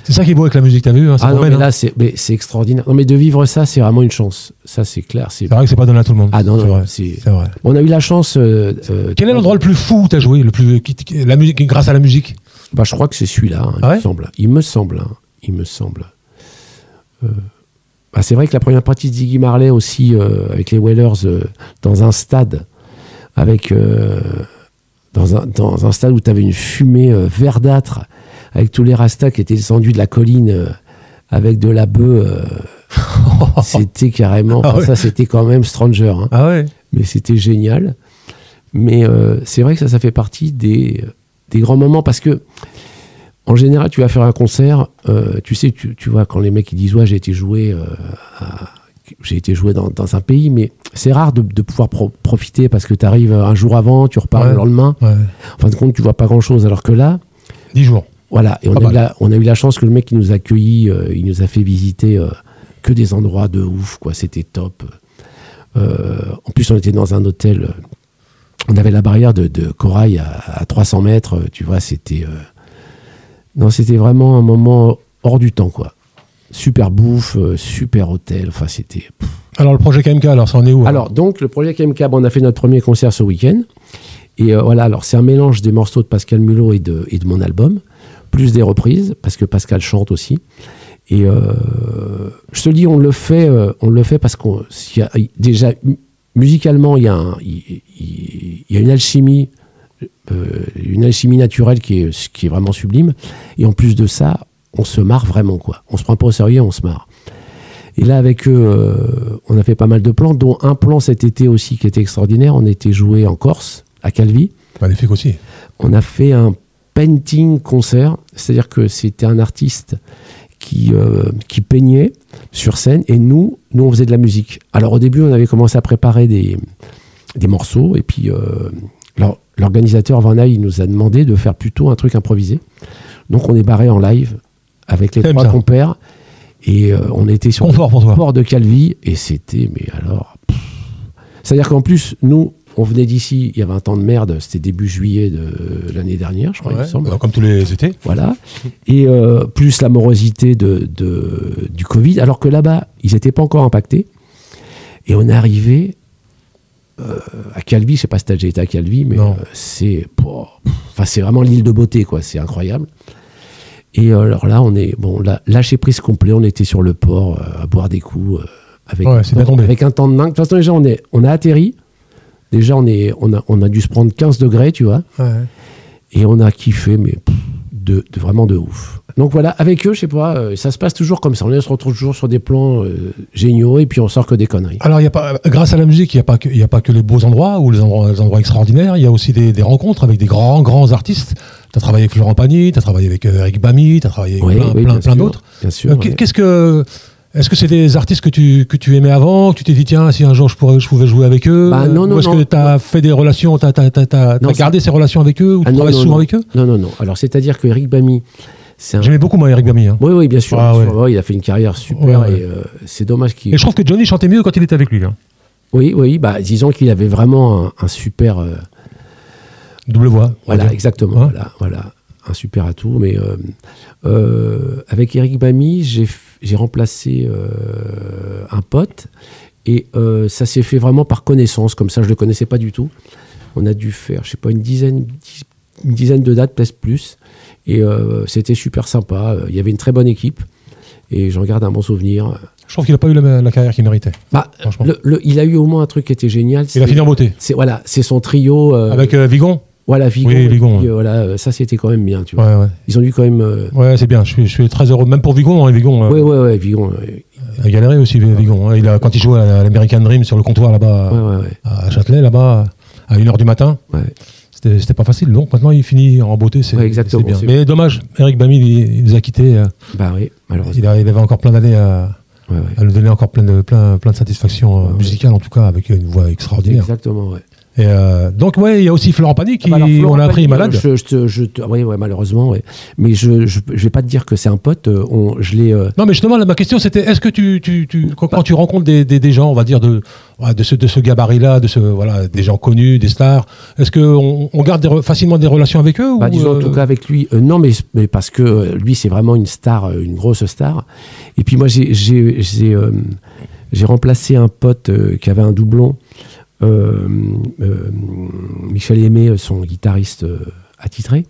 C'est ça qui est beau avec la musique, t'as vu hein, Ah non, mais hein. là, c'est mais c'est extraordinaire. Non, mais de vivre ça, c'est vraiment une chance. Ça, c'est clair. C'est vrai que c'est pas donné à tout le monde. Ah non, non, c'est- vrai. On a eu la chance. euh, euh, Quel est l'endroit le plus fou où t'as joué, le plus qui- la musique grâce à la musique? Bah, je crois que c'est celui-là, hein, il Ah ouais? me semble. Il me semble. hein, il me semble. Euh, bah, c'est vrai que la première partie de Ziggy Marley aussi, euh, avec les Whalers, euh, dans un stade, avec euh, dans, un, dans un stade où tu avais une fumée euh, verdâtre, avec tous les rastas qui étaient descendus de la colline euh, avec de la bœuf. euh, c'était carrément. Ah ouais. Ça, c'était quand même Stranger. hein Ah ouais. mais c'était génial. Mais euh, c'est vrai que ça, ça fait partie des, des grands moments parce que, en général, tu vas faire un concert, euh, tu sais, tu, tu vois, quand les mecs ils disent Ouais, j'ai été joué, euh, j'ai été joué dans, dans un pays, mais c'est rare de, de pouvoir pro- profiter parce que tu arrives un jour avant, tu repars Ouais. le lendemain. En fin de compte, tu vois pas grand chose. Alors que là, 10 jours. Voilà, et on, a eu, la, on a eu la chance que le mec qui nous a accueillis, euh, il nous a fait visiter euh, que des endroits de ouf, quoi. C'était top. Euh, en plus, on était dans un hôtel. on avait la barrière de, de corail à, à 300 mètres. Tu vois, c'était. non, c'était vraiment un moment hors du temps, quoi. Super bouffe, super hôtel. Enfin, c'était. Alors le projet KMK, alors ça en est où hein Alors, donc, le projet KMK, bon, on a fait notre premier concert ce week-end. Et voilà, alors c'est un mélange des morceaux de Pascal Mulot et de, et de mon album, plus des reprises, parce que Pascal chante aussi. Et euh, je te dis, on le fait, euh, on le fait parce qu'on y a- déjà mu- musicalement, il y a, un- il, il- il y a une alchimie, euh, une alchimie naturelle qui est, qui est vraiment sublime. Et en plus de ça, on se marre vraiment quoi. On se prend pas au sérieux, on se marre. Et là, avec eux, euh, on a fait pas mal de plans, dont un plan cet été aussi qui était extraordinaire. On était joué en Corse, à Calvi. Magnifique aussi. On a fait un painting concert, c'est-à-dire que c'était un artiste qui, euh, qui peignait sur scène et nous, nous, on faisait de la musique. Alors au début, on avait commencé à préparer des, des morceaux et puis euh, l'or- l'organisateur Van Eyck nous a demandé de faire plutôt un truc improvisé. Donc on est barré en live avec les trois ça compères et euh, on était sur Confort pour toi. port de Calvi et c'était mais alors pff. c'est à dire qu'en plus nous on venait d'ici, il y avait un temps de merde, c'était début juillet de l'année dernière, je crois, il me semble. bah, comme tous les étés. Voilà. Et euh, plus la morosité de, de- du Covid, alors que là-bas, ils n'étaient pas encore impactés. Et on est arrivé euh, à Calvi, je sais pas si tu as déjà été à Calvi, mais euh, c'est pouah, enfin, c'est vraiment l'île de beauté, quoi. C'est incroyable. Et euh, alors là, on est bon, là, lâcher prise complet. On était sur le port à boire des coups Ouais, avec un temps de dingue. De toute façon, déjà, on, est, on a atterri. Déjà, on, est, on, a, on a dû se prendre 15 degrés, tu vois. Et on a kiffé, mais pff, de, de- vraiment de ouf. Donc voilà, avec eux, je sais pas, euh, ça se passe toujours comme ça. On se retrouve toujours sur des plans euh, géniaux et puis on sort que des conneries. Alors, y a pas, grâce à la musique, il n'y a, pas que- y a pas que les beaux endroits ou les endroits, les endroits extraordinaires. Il y a aussi des, des rencontres avec des grands, grands artistes. Tu as travaillé avec Florent Pagny, tu as travaillé avec euh, Eric Bamy, tu as travaillé avec Oui, plein, oui, plein, d'autres. Bien sûr. Euh, ouais. Qu'est-ce que. Est-ce que c'est des artistes que tu, que tu aimais avant, que tu t'es dit, tiens, si un jour je, pourrais, je pouvais jouer avec eux Bah, non, non, Ou est-ce que tu as fait des relations, tu as, gardé ces relations avec eux ou Ah, tu non, travailles souvent avec eux? Non, non, non. Alors, c'est-à-dire que Eric c'est un. J'aimais beaucoup, moi, Eric Bamy. hein. Oui, oui, bien sûr. Ah, bien ouais. sûr. Ouais, il a fait une carrière super Ouais, et euh, c'est dommage qu'il. Et je trouve que Johnny chantait mieux quand il était avec lui. Là. Oui, oui, bah, disons qu'il avait vraiment un, un super. euh, Double voix. Voilà, exactement. Voilà, voilà, un super atout. Mais euh, avec Eric Bamy, j'ai j'ai remplacé euh, un pote et euh, ça s'est fait vraiment par connaissance. Comme ça, je le connaissais pas du tout. On a dû faire, je sais pas, une dizaine, une dizaine de dates, peut-être plus. Et euh, c'était super sympa. Il y avait une très bonne équipe et j'en garde un bon souvenir. Je trouve qu'il n'a pas eu la, la carrière qu'il méritait. Bah, Franchement. le- le- il a eu au moins un truc qui était génial. Il a fini en beauté. C'est voilà, c'est son trio. Avec Vigon? Voilà Vigon. Oui, Vigon, puis, ouais. voilà, euh, ça c'était quand même bien, tu vois. Ouais, ouais. Ils ont dû quand même. euh, Ouais, c'est bien. Je suis, je suis très heureux. Même pour Vigon, hein, Vigon. euh, Ouais, ouais, ouais, Vigon. ouais. Il a galéré aussi, Vigon. hein. Il a, quand il jouait à l'American Dream sur le comptoir là-bas, à Châtelet, là-bas, à 1h du matin, c'était pas facile. Donc maintenant, il finit en beauté, c'est bien. Mais dommage, Eric Bamy, il, il nous a quittés. Bah oui, malheureusement. Il, a- il avait encore plein d'années à, Ouais, ouais. à nous donner encore plein de, plein, plein de satisfaction ouais. musicale, en tout cas, avec une voix extraordinaire. Exactement, ouais. Et euh, donc, ouais, il y a aussi Florent Pagny qui, Ah bah Florent on a appris, est malade. Je, je je ouais, ouais, malheureusement, ouais. Mais je, je, je vais pas te dire que c'est un pote. euh, On, je l'ai. euh, Non, mais justement, là, ma question, c'était est-ce que tu, tu, tu- quand, tu rencontres des, des, des gens, on va dire, de, de ce, de ce gabarit-là, de ce, voilà, des gens connus, des stars, est-ce qu'on on garde des facilement des relations avec eux Bah, ou, disons en tout cas avec lui, non mais, mais parce que lui c'est vraiment une star, une grosse star. Et puis moi j'ai j'ai j'ai, remplacé un pote qui avait un doublon, Michel Aimé, son guitariste euh, attitré,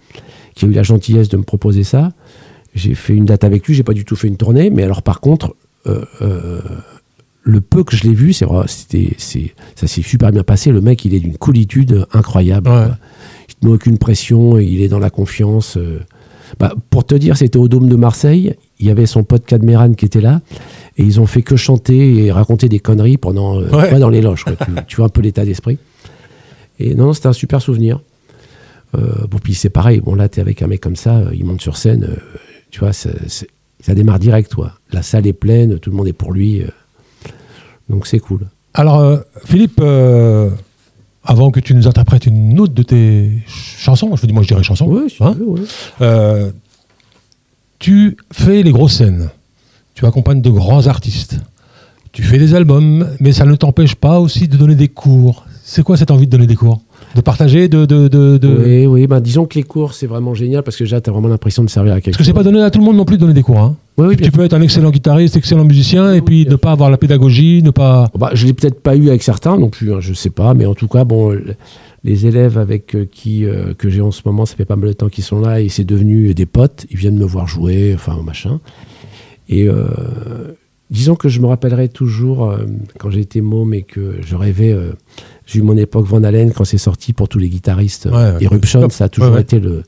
qui a eu la gentillesse de me proposer ça. J'ai fait une date avec lui, j'ai pas du tout fait une tournée, mais alors par contre, euh, euh, le peu que je l'ai vu, c'est vrai, c'était, c'est, ça s'est super bien passé. Le mec, il est d'une coolitude incroyable. Ouais. Il ne met aucune pression, il est dans la confiance. euh. Bah, pour te dire, c'était au Dôme de Marseille. Il y avait son pote Cadmeran qui était là. Et ils ont fait que chanter et raconter des conneries pendant, euh, Ouais. dans les loges. quoi. tu, tu vois un peu l'état d'esprit. Et non, non, c'était un super souvenir. Euh, bon, puis c'est pareil. Bon, là, tu es avec un mec comme ça, euh, il monte sur scène. euh, tu vois, ça, démarre direct, toi. La salle est pleine, tout le monde est pour lui. donc c'est cool. Alors, Philippe, avant que tu nous interprètes une autre de tes ch- chansons, je dis moi je dirais chansons, Ouais, hein, ouais. euh, tu fais les grosses scènes, tu accompagnes de grands artistes, tu fais des albums, mais ça ne t'empêche pas aussi de donner des cours. C'est quoi cette envie de donner des cours? De partager de, de, de, de- Oui, oui, bah, disons que les cours, c'est vraiment génial parce que déjà, tu as vraiment l'impression de servir à quelque Parce que c'est pas donné à tout le monde non plus de donner des cours. Hein. Oui, oui, tu peux être un excellent guitariste, excellent musicien, et puis ne pas avoir la pédagogie, ne pas. Bah, je l'ai peut-être pas eu avec certains non plus, hein, je sais pas, mais en tout cas, bon, le- les élèves avec euh, qui euh, que j'ai en ce moment, ça fait pas mal de temps qu'ils sont là et c'est devenu des potes. Ils viennent me voir jouer, enfin machin. Et euh, disons que je me rappellerai toujours euh, quand j'étais môme et que je rêvais. euh, j'ai eu mon époque Van Halen quand c'est sorti pour tous les guitaristes. Ouais. Eruption, ça a toujours Ouais, été le,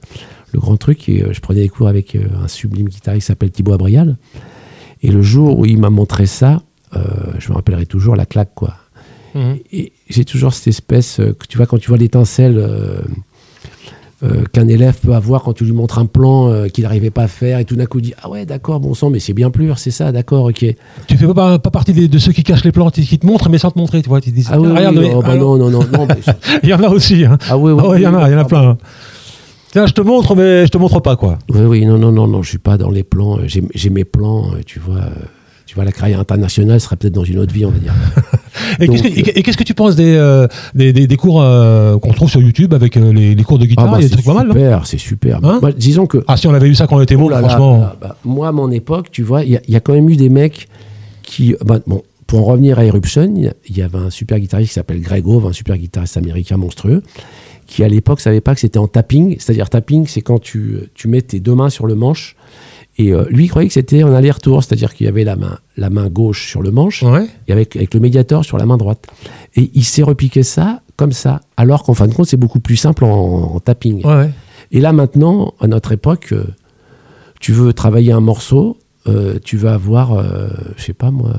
le grand truc. Et je prenais des cours avec un sublime guitariste qui s'appelle Thibaut Abrial. Et le jour où il m'a montré ça, euh, je me rappellerai toujours la claque, quoi. Et j'ai toujours cette espèce, que tu vois, quand tu vois l'étincelle euh, qu'un élève peut avoir quand tu lui montres un plan euh, qu'il n'arrivait pas à faire, et tout d'un coup dit Ah ouais, d'accord, bon sang, mais c'est bien plus, c'est ça, d'accord, ok. Tu fais pas, pas partie de ceux qui cachent les plans, qui te montrent, mais sans te montrer. Tu vois, tu dis, Ah oui, regarde, oui, oh, bah non, non, non, non. mais- Il y en a aussi. Hein. ah oui, oui, Ah ouais, il y en a, il y en a plein. hein. Tiens, je te montre, mais je te montre pas, quoi. Oui, oui, non, non, non, non, je suis pas dans les plans. euh, J'ai mes plans, euh, tu vois. euh, Tu vois, la carrière internationale serait peut-être dans une autre vie, on va dire. Et qu'est-ce que, et- et qu'est-ce que tu penses des, euh, des, des- des cours euh, qu'on trouve sur YouTube avec euh, les, les cours de guitare? Ah bah, Il y a des c'est trucs pas mal, super, c'est super. Hein? Moi, disons que Ah, si on avait eu ça quand on était Oh bon, là là, franchement. bah, bah, moi, à mon époque, tu vois, il y, a- il y a quand même eu des mecs qui. bah, bon, pour en revenir à Eruption, il y a- il y avait un super guitariste qui s'appelle Greg Hove, un super guitariste américain monstrueux, qui à l'époque savait pas que c'était en tapping. C'est-à-dire, tapping, c'est quand tu, tu mets tes deux mains sur le manche. Et euh, lui, il croyait que c'était en aller-retour, c'est-à-dire qu'il y avait la main, la main gauche sur le manche Ouais. et avec, avec le médiator sur la main droite. Et il s'est repiqué ça comme ça, alors qu'en fin de compte, c'est beaucoup plus simple en, en tapping. Ouais. Et là maintenant, à notre époque, euh, tu veux travailler un morceau, euh, tu vas avoir, je sais pas moi,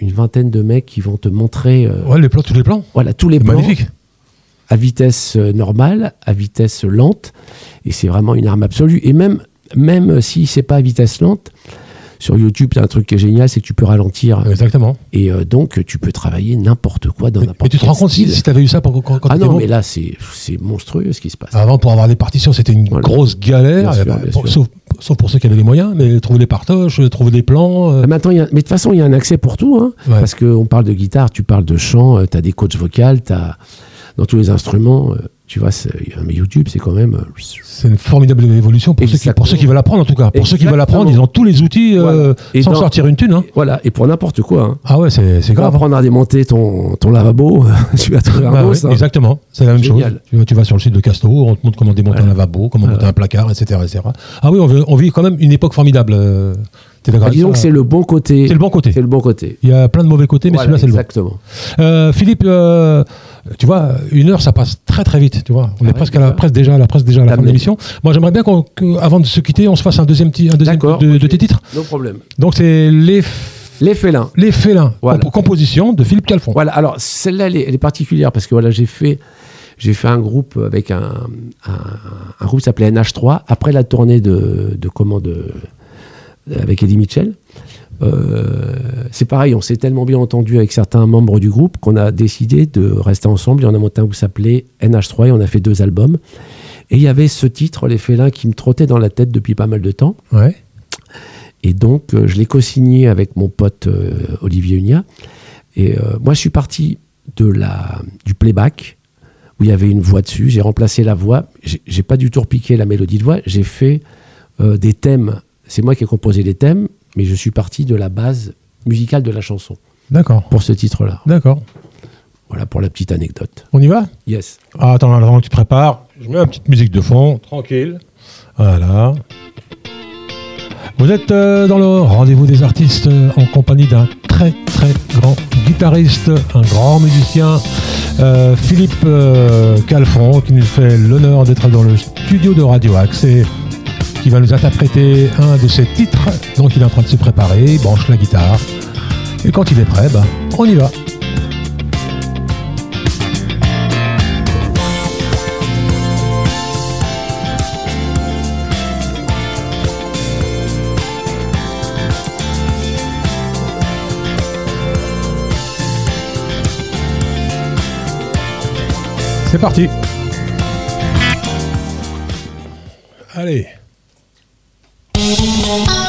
une vingtaine de mecs qui vont te montrer Ouais, les plans, tous les plans. voilà, tous les plans magnifique. à vitesse normale, à vitesse lente, et c'est vraiment une arme absolue. Et même, même si c'est pas à vitesse lente, sur YouTube, il y a un truc qui est génial, c'est que tu peux ralentir. Exactement. Et euh, donc, tu peux travailler n'importe quoi dans n'importe et tu te rends compte si, si tu avais eu ça pour, quand, quand Ah non, bon mais là, c'est c'est monstrueux ce qui se passe. Avant, pour avoir des partitions, c'était une Voilà. grosse galère. Sûr, pour- sûr. sauf, sauf pour ceux qui avaient les moyens, mais trouver des partoches, trouver des plans. euh, Ah, Maintenant, il y a- mais de toute façon, il y a un accès pour tout. Hein, Ouais. Parce qu'on parle de guitare, tu parles de chant, tu as des coachs vocales, tu as dans tous les instruments. euh, tu vois, YouTube, c'est quand même. euh, C'est une formidable évolution pour ceux, qui, pour ceux qui veulent apprendre, en tout cas. Pour ceux qui veulent apprendre, ils ont tous les outils euh. Et sans dans- sortir une thune. Hein. Voilà, et pour n'importe quoi. Hein. Ah ouais, c'est grave. hein. apprendre à démonter ton, ton lavabo, tu vas trouver un Bah ouais. Exactement, c'est la même Génial. chose. Tu vas, tu vas sur le site de Casto, on te montre comment démonter Voilà. un lavabo, comment Voilà. monter un placard, etc., etc. Ah oui, on, veut- on vit quand même une époque formidable. euh, T'es d'accord Ah, avec disons que c'est le bon côté. C'est le bon côté. C'est le bon côté. Il y a plein de mauvais côtés, mais Voilà, celui-là, c'est le bon. exactement. Euh, Philippe, euh, tu vois, une heure, ça passe très très vite. Tu vois, on est Ouais, presque à la, presque déjà, à la, presque déjà à la Ah, fin de l'émission. Moi, j'aimerais bien qu'on, que, avant de se quitter, on se fasse un deuxième, petit, un deuxième de, tes titres. No problème. Donc, c'est les, Les félins. les félins, Voilà. comp- composition de Philippe Calfon. Voilà, alors celle-là, elle, est- elle est particulière parce que voilà, j'ai fait, j'ai fait un groupe avec un, un, un groupe qui s'appelait NH3 après la tournée de, de comment de, avec Eddie Mitchell. Euh, c'est pareil, on s'est tellement bien entendu avec certains membres du groupe qu'on a décidé de rester ensemble. Et on a monté un groupe qui s'appelait NH3 et on a fait deux albums. Et il y avait ce titre, Les Félins, qui me trottait dans la tête depuis pas mal de temps. Ouais. Et donc, euh, je l'ai co-signé avec mon pote euh, Olivier Unia. Et moi, je suis parti de la, du playback, où il y avait une voix dessus. J'ai remplacé la voix. J'ai pas du tout repiqué la mélodie de voix. J'ai fait des thèmes. C'est moi qui ai composé les thèmes, mais je suis parti de la base musicale de la chanson D'accord. pour ce titre-là. D'accord. Voilà pour la petite anecdote. On y va? Yes. Ah, Attends, attends que tu te prépares. Je mets une petite musique de fond, tranquille. Voilà. Vous êtes euh, dans le rendez-vous des artistes euh, en compagnie d'un très très grand guitariste, un grand musicien, euh, Philippe Calfon, qui nous fait l'honneur d'être dans le studio de Radio Axe et qui va nous interpréter un de ses titres. Donc il est en train de se préparer, il branche la guitare. Et quand il est prêt, bah, on y va. C'est parti. Allez. home.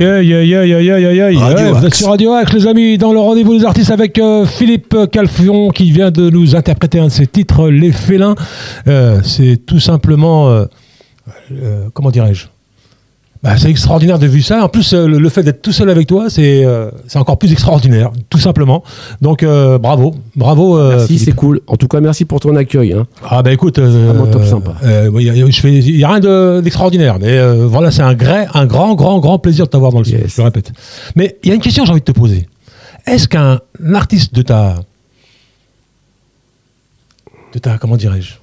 Yeah, yeah, yeah, yeah, yeah, yeah, yeah. Radio Ouais, vous êtes Axe. sur Radio Axe, les amis, dans le rendez-vous des artistes avec euh, Philippe Calfion qui vient de nous interpréter un de ses titres, Les Félins. Euh, c'est tout simplement, euh, comment dirais-je? Bah, c'est extraordinaire de vu ça. En plus, euh, le, le fait d'être tout seul avec toi, c'est euh, encore plus extraordinaire, tout simplement. Donc, euh, bravo, bravo. euh, Merci, c'est cool. En tout cas, merci pour ton accueil. hein. Ah bah écoute, Vraiment top sympa. il y a- rien de- d'extraordinaire, mais voilà, c'est un, gré- un grand, grand, grand plaisir de t'avoir dans le studio. Yes. Je le répète. Mais il y a une question que j'ai envie de te poser. Est-ce qu'un artiste de ta, de ta, comment dirais-je?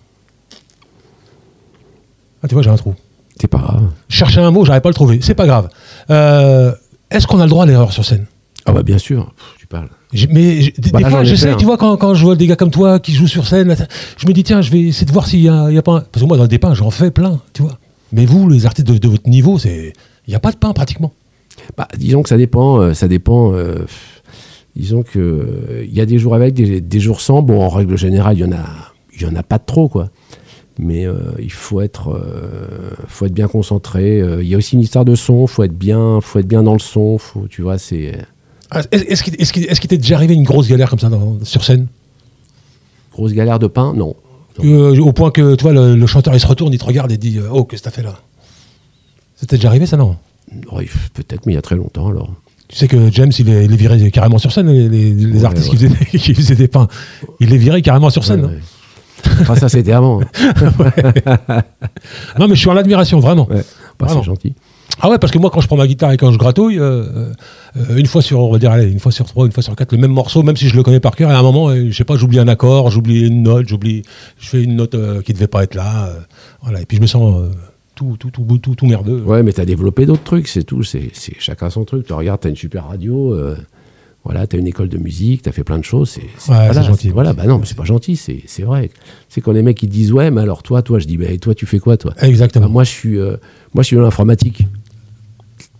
Ah tu vois, j'ai un trou. C'est pas grave. Je cherchais un mot, j'arrive pas à le trouver. C'est pas grave. Euh, Est-ce qu'on a le droit à l'erreur sur scène? Ah bah bien sûr, Pff, tu parles. mais des, Bah là, fois, tu vois, quand, quand je vois des gars comme toi qui jouent sur scène, je me dis, tiens, je vais essayer de voir s'il y a, il y a pas un... Parce que moi, dans des pains, j'en fais plein, tu vois. Mais vous, les artistes de, de votre niveau, il n'y a pas de pain pratiquement. Bah, disons que ça dépend. euh, ça dépend. euh, disons que euh, y a des jours avec, des, des jours sans. Bon, en règle générale, il y en a, y en a pas trop, quoi. Mais euh, il faut être, euh, faut être bien concentré. Euh, Il y a aussi une histoire de son. Faut être bien, faut être bien dans le son. Faut, tu vois, c'est Ah, Est-ce qu'il qu'il t'est déjà arrivé une grosse galère comme ça dans- sur scène? Grosse galère de pain. Non. Au point que, tu vois, le, le chanteur, il se retourne, il te regarde et dit, oh, qu'est-ce que t'as fait là? C'était déjà arrivé, ça, non? Il- Peut-être, mais il y a très longtemps alors. Tu sais que James, il est, il est viré carrément sur scène, les, les- les Ouais, artistes ouais. Qui, faisaient, qui faisaient des pains. Il les virait carrément sur scène. Ouais, ouais. Enfin, ça c'était avant. hein. Non, mais je suis en admiration, vraiment. Ouais. Bah, c'est gentil. Ah ouais, parce que moi, quand je prends ma guitare et quand je gratouille, euh, euh, une fois sur, on va dire, allez, une fois sur trois, une fois sur quatre, le même morceau, même si je le connais par cœur, et à un moment, euh, je sais pas, j'oublie un accord, j'oublie une note, j'oublie, je fais une note qui devait pas être là, voilà, et puis je me sens tout, tout, tout, tout, tout merdeux. Ouais, mais t'as développé d'autres trucs, c'est tout. C'est chacun son truc. Tu regardes, t'as une super radio. Voilà, t'as une école de musique, t'as fait plein de choses. C'est c'est- Ouais, voilà, gentil. c'est- Voilà, bah non, mais c'est pas gentil, c'est c'est vrai. C'est quand les mecs ils disent ouais, mais alors toi, toi, je dis bah et toi, tu fais quoi, toi? Exactement. Bah, Moi, je suis, euh, moi, je suis dans l'informatique.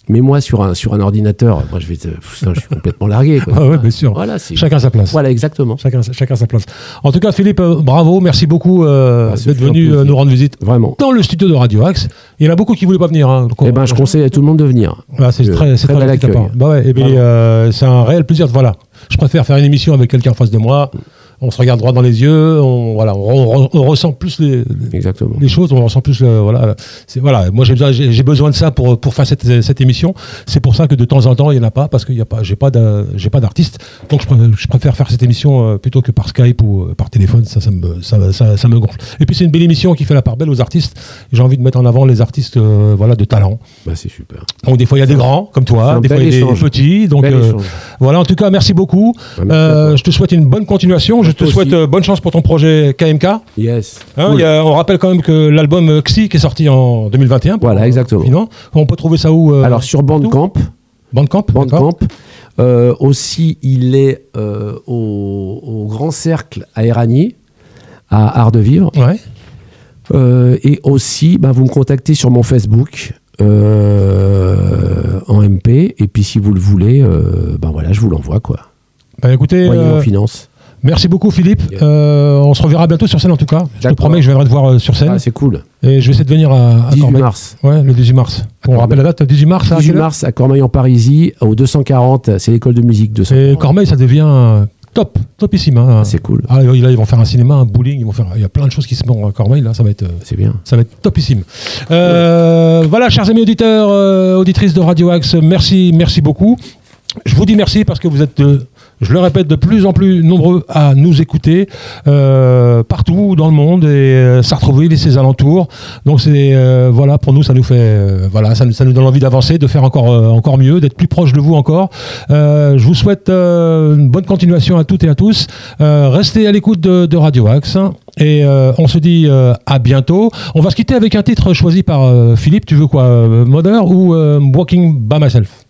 Mais moi, sur un sur un ordinateur, moi, je vais, te- putain, je suis complètement largué. Quoi. Ah ouais, bien sûr. Voilà, Chacun sa place. voilà exactement. Chacun, chacun sa place. En tout cas, Philippe, euh, bravo, merci beaucoup euh, Bah, c'est d'être venu euh, nous rendre visite Vraiment. dans le studio de Radio Axe. Il y en a beaucoup qui voulaient pas venir. Hein, Eh ben, je conseille à tout le monde de venir. Ah, c'est très, très bel accueil. Bah ouais, euh, c'est un réel plaisir. Voilà, je préfère faire une émission avec quelqu'un en face de moi. On se regarde droit dans les yeux. On, voilà, on, on- on ressent plus les, Exactement. les choses. On ressent plus. le- voilà, c'est voilà. Moi, j'ai besoin, j'ai j'ai besoin de ça pour pour faire cette, cette émission. C'est pour ça que de temps en temps, il y en a pas parce qu'il y a pas, j'ai pas de- j'ai pas d'artiste. Donc, je préfère, je préfère faire cette émission euh, plutôt que par Skype ou euh, par téléphone. Ça, ça me, ça, ça, ça me gonfle. Et puis, c'est une belle émission qui fait la part belle aux artistes. J'ai envie de mettre en avant les artistes, euh, voilà, de talent. Bah, c'est super. Donc des fois il y a des grands comme toi, des fois il y a des petits. Donc euh, voilà, en tout cas merci beaucoup. Bah, merci Euh, je te souhaite une bonne continuation. Je te souhaite aussi. euh, bonne chance pour ton projet KMK. Hein, Yes. il Cool. y a- on rappelle quand même que l'album euh, Xi qui est sorti en 2021. pour- Voilà, exactement. On peut trouver ça où euh, Alors sur Bandcamp, Bandcamp. Bandcamp. Euh, aussi, il est euh, au, au Grand Cercle à Éragny, à Art de Vivre. Ouais. Euh, et aussi, bah, vous me contactez sur mon Facebook en MP. Et puis, si vous le voulez, ben voilà, je vous l'envoie. quoi. Bah, écoutez, finance. Merci beaucoup Philippe. Euh, on se reverra bientôt sur scène en tout cas. Je te promets que je viendrai te voir euh, sur scène Ah, c'est cool. et je vais essayer de venir à, à 18 Corbeil. mars. Ouais, le 18 mars. On rappelle la date, 18 mars. à 18 quelle heure mars à Cormeil-en-Parisis, au 240. C'est l'école de musique Et 240. Cormeil, ça devient top, topissime. hein. Ah, c'est cool. Ah, là, ils vont faire un cinéma, un bowling, ils vont faire. Il y a plein de choses qui se font à Cormeil, là, ça va être. euh, C'est bien. Ça va être topissime. Euh, Voilà, chers amis auditeurs, auditrices de Radio Axe, merci, merci beaucoup. Je vous dis merci parce que vous êtes, je le répète, de plus en plus nombreux à nous écouter euh, partout dans le monde et euh, Sartreville et ses alentours. Donc c'est euh, voilà pour nous ça nous fait euh, voilà ça nous, donne envie d'avancer, de faire encore euh, encore mieux, d'être plus proche de vous encore. Euh, je vous souhaite une bonne continuation à toutes et à tous. Restez à l'écoute de, de Radio Axe et on se dit à bientôt. On va se quitter avec un titre choisi par Philippe. Tu veux quoi, Mother ou Walking by Myself?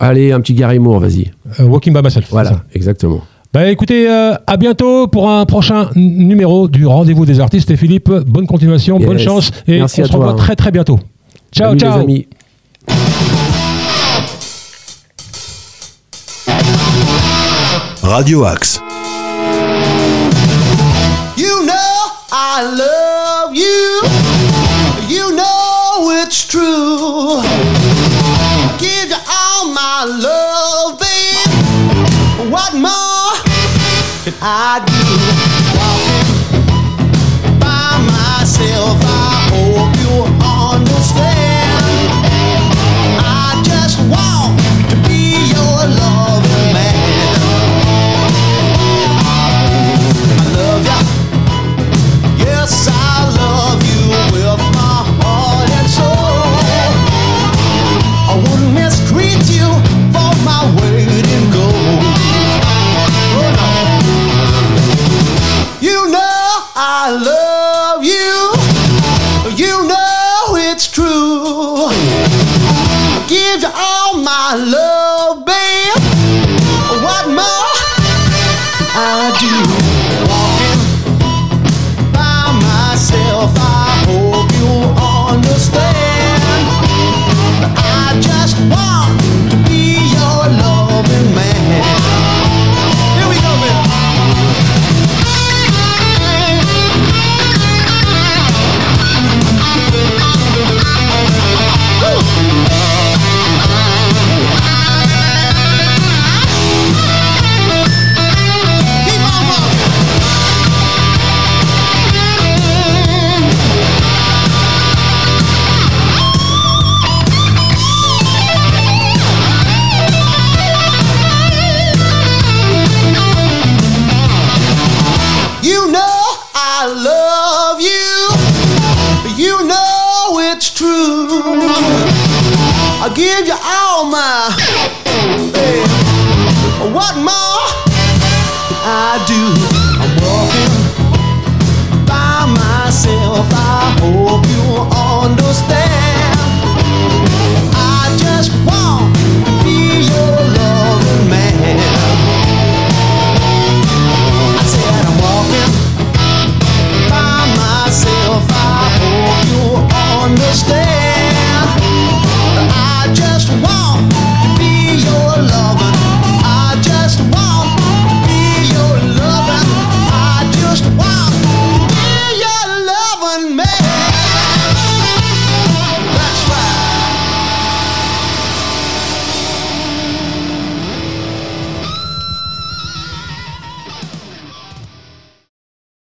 Allez, un petit Gary Moore, vas-y. Euh, walking by Myself. Voilà, exactement. Bah écoutez, euh, à bientôt pour un prochain numéro du Rendez-vous des artistes. Et Philippe, bonne continuation, bonne chance et Merci on à se revoit toi. très très bientôt. Ciao, Salut, ciao. les amis. Radio Axe. You know I love you my love, babe. What more could I do? Walking by myself. I my love.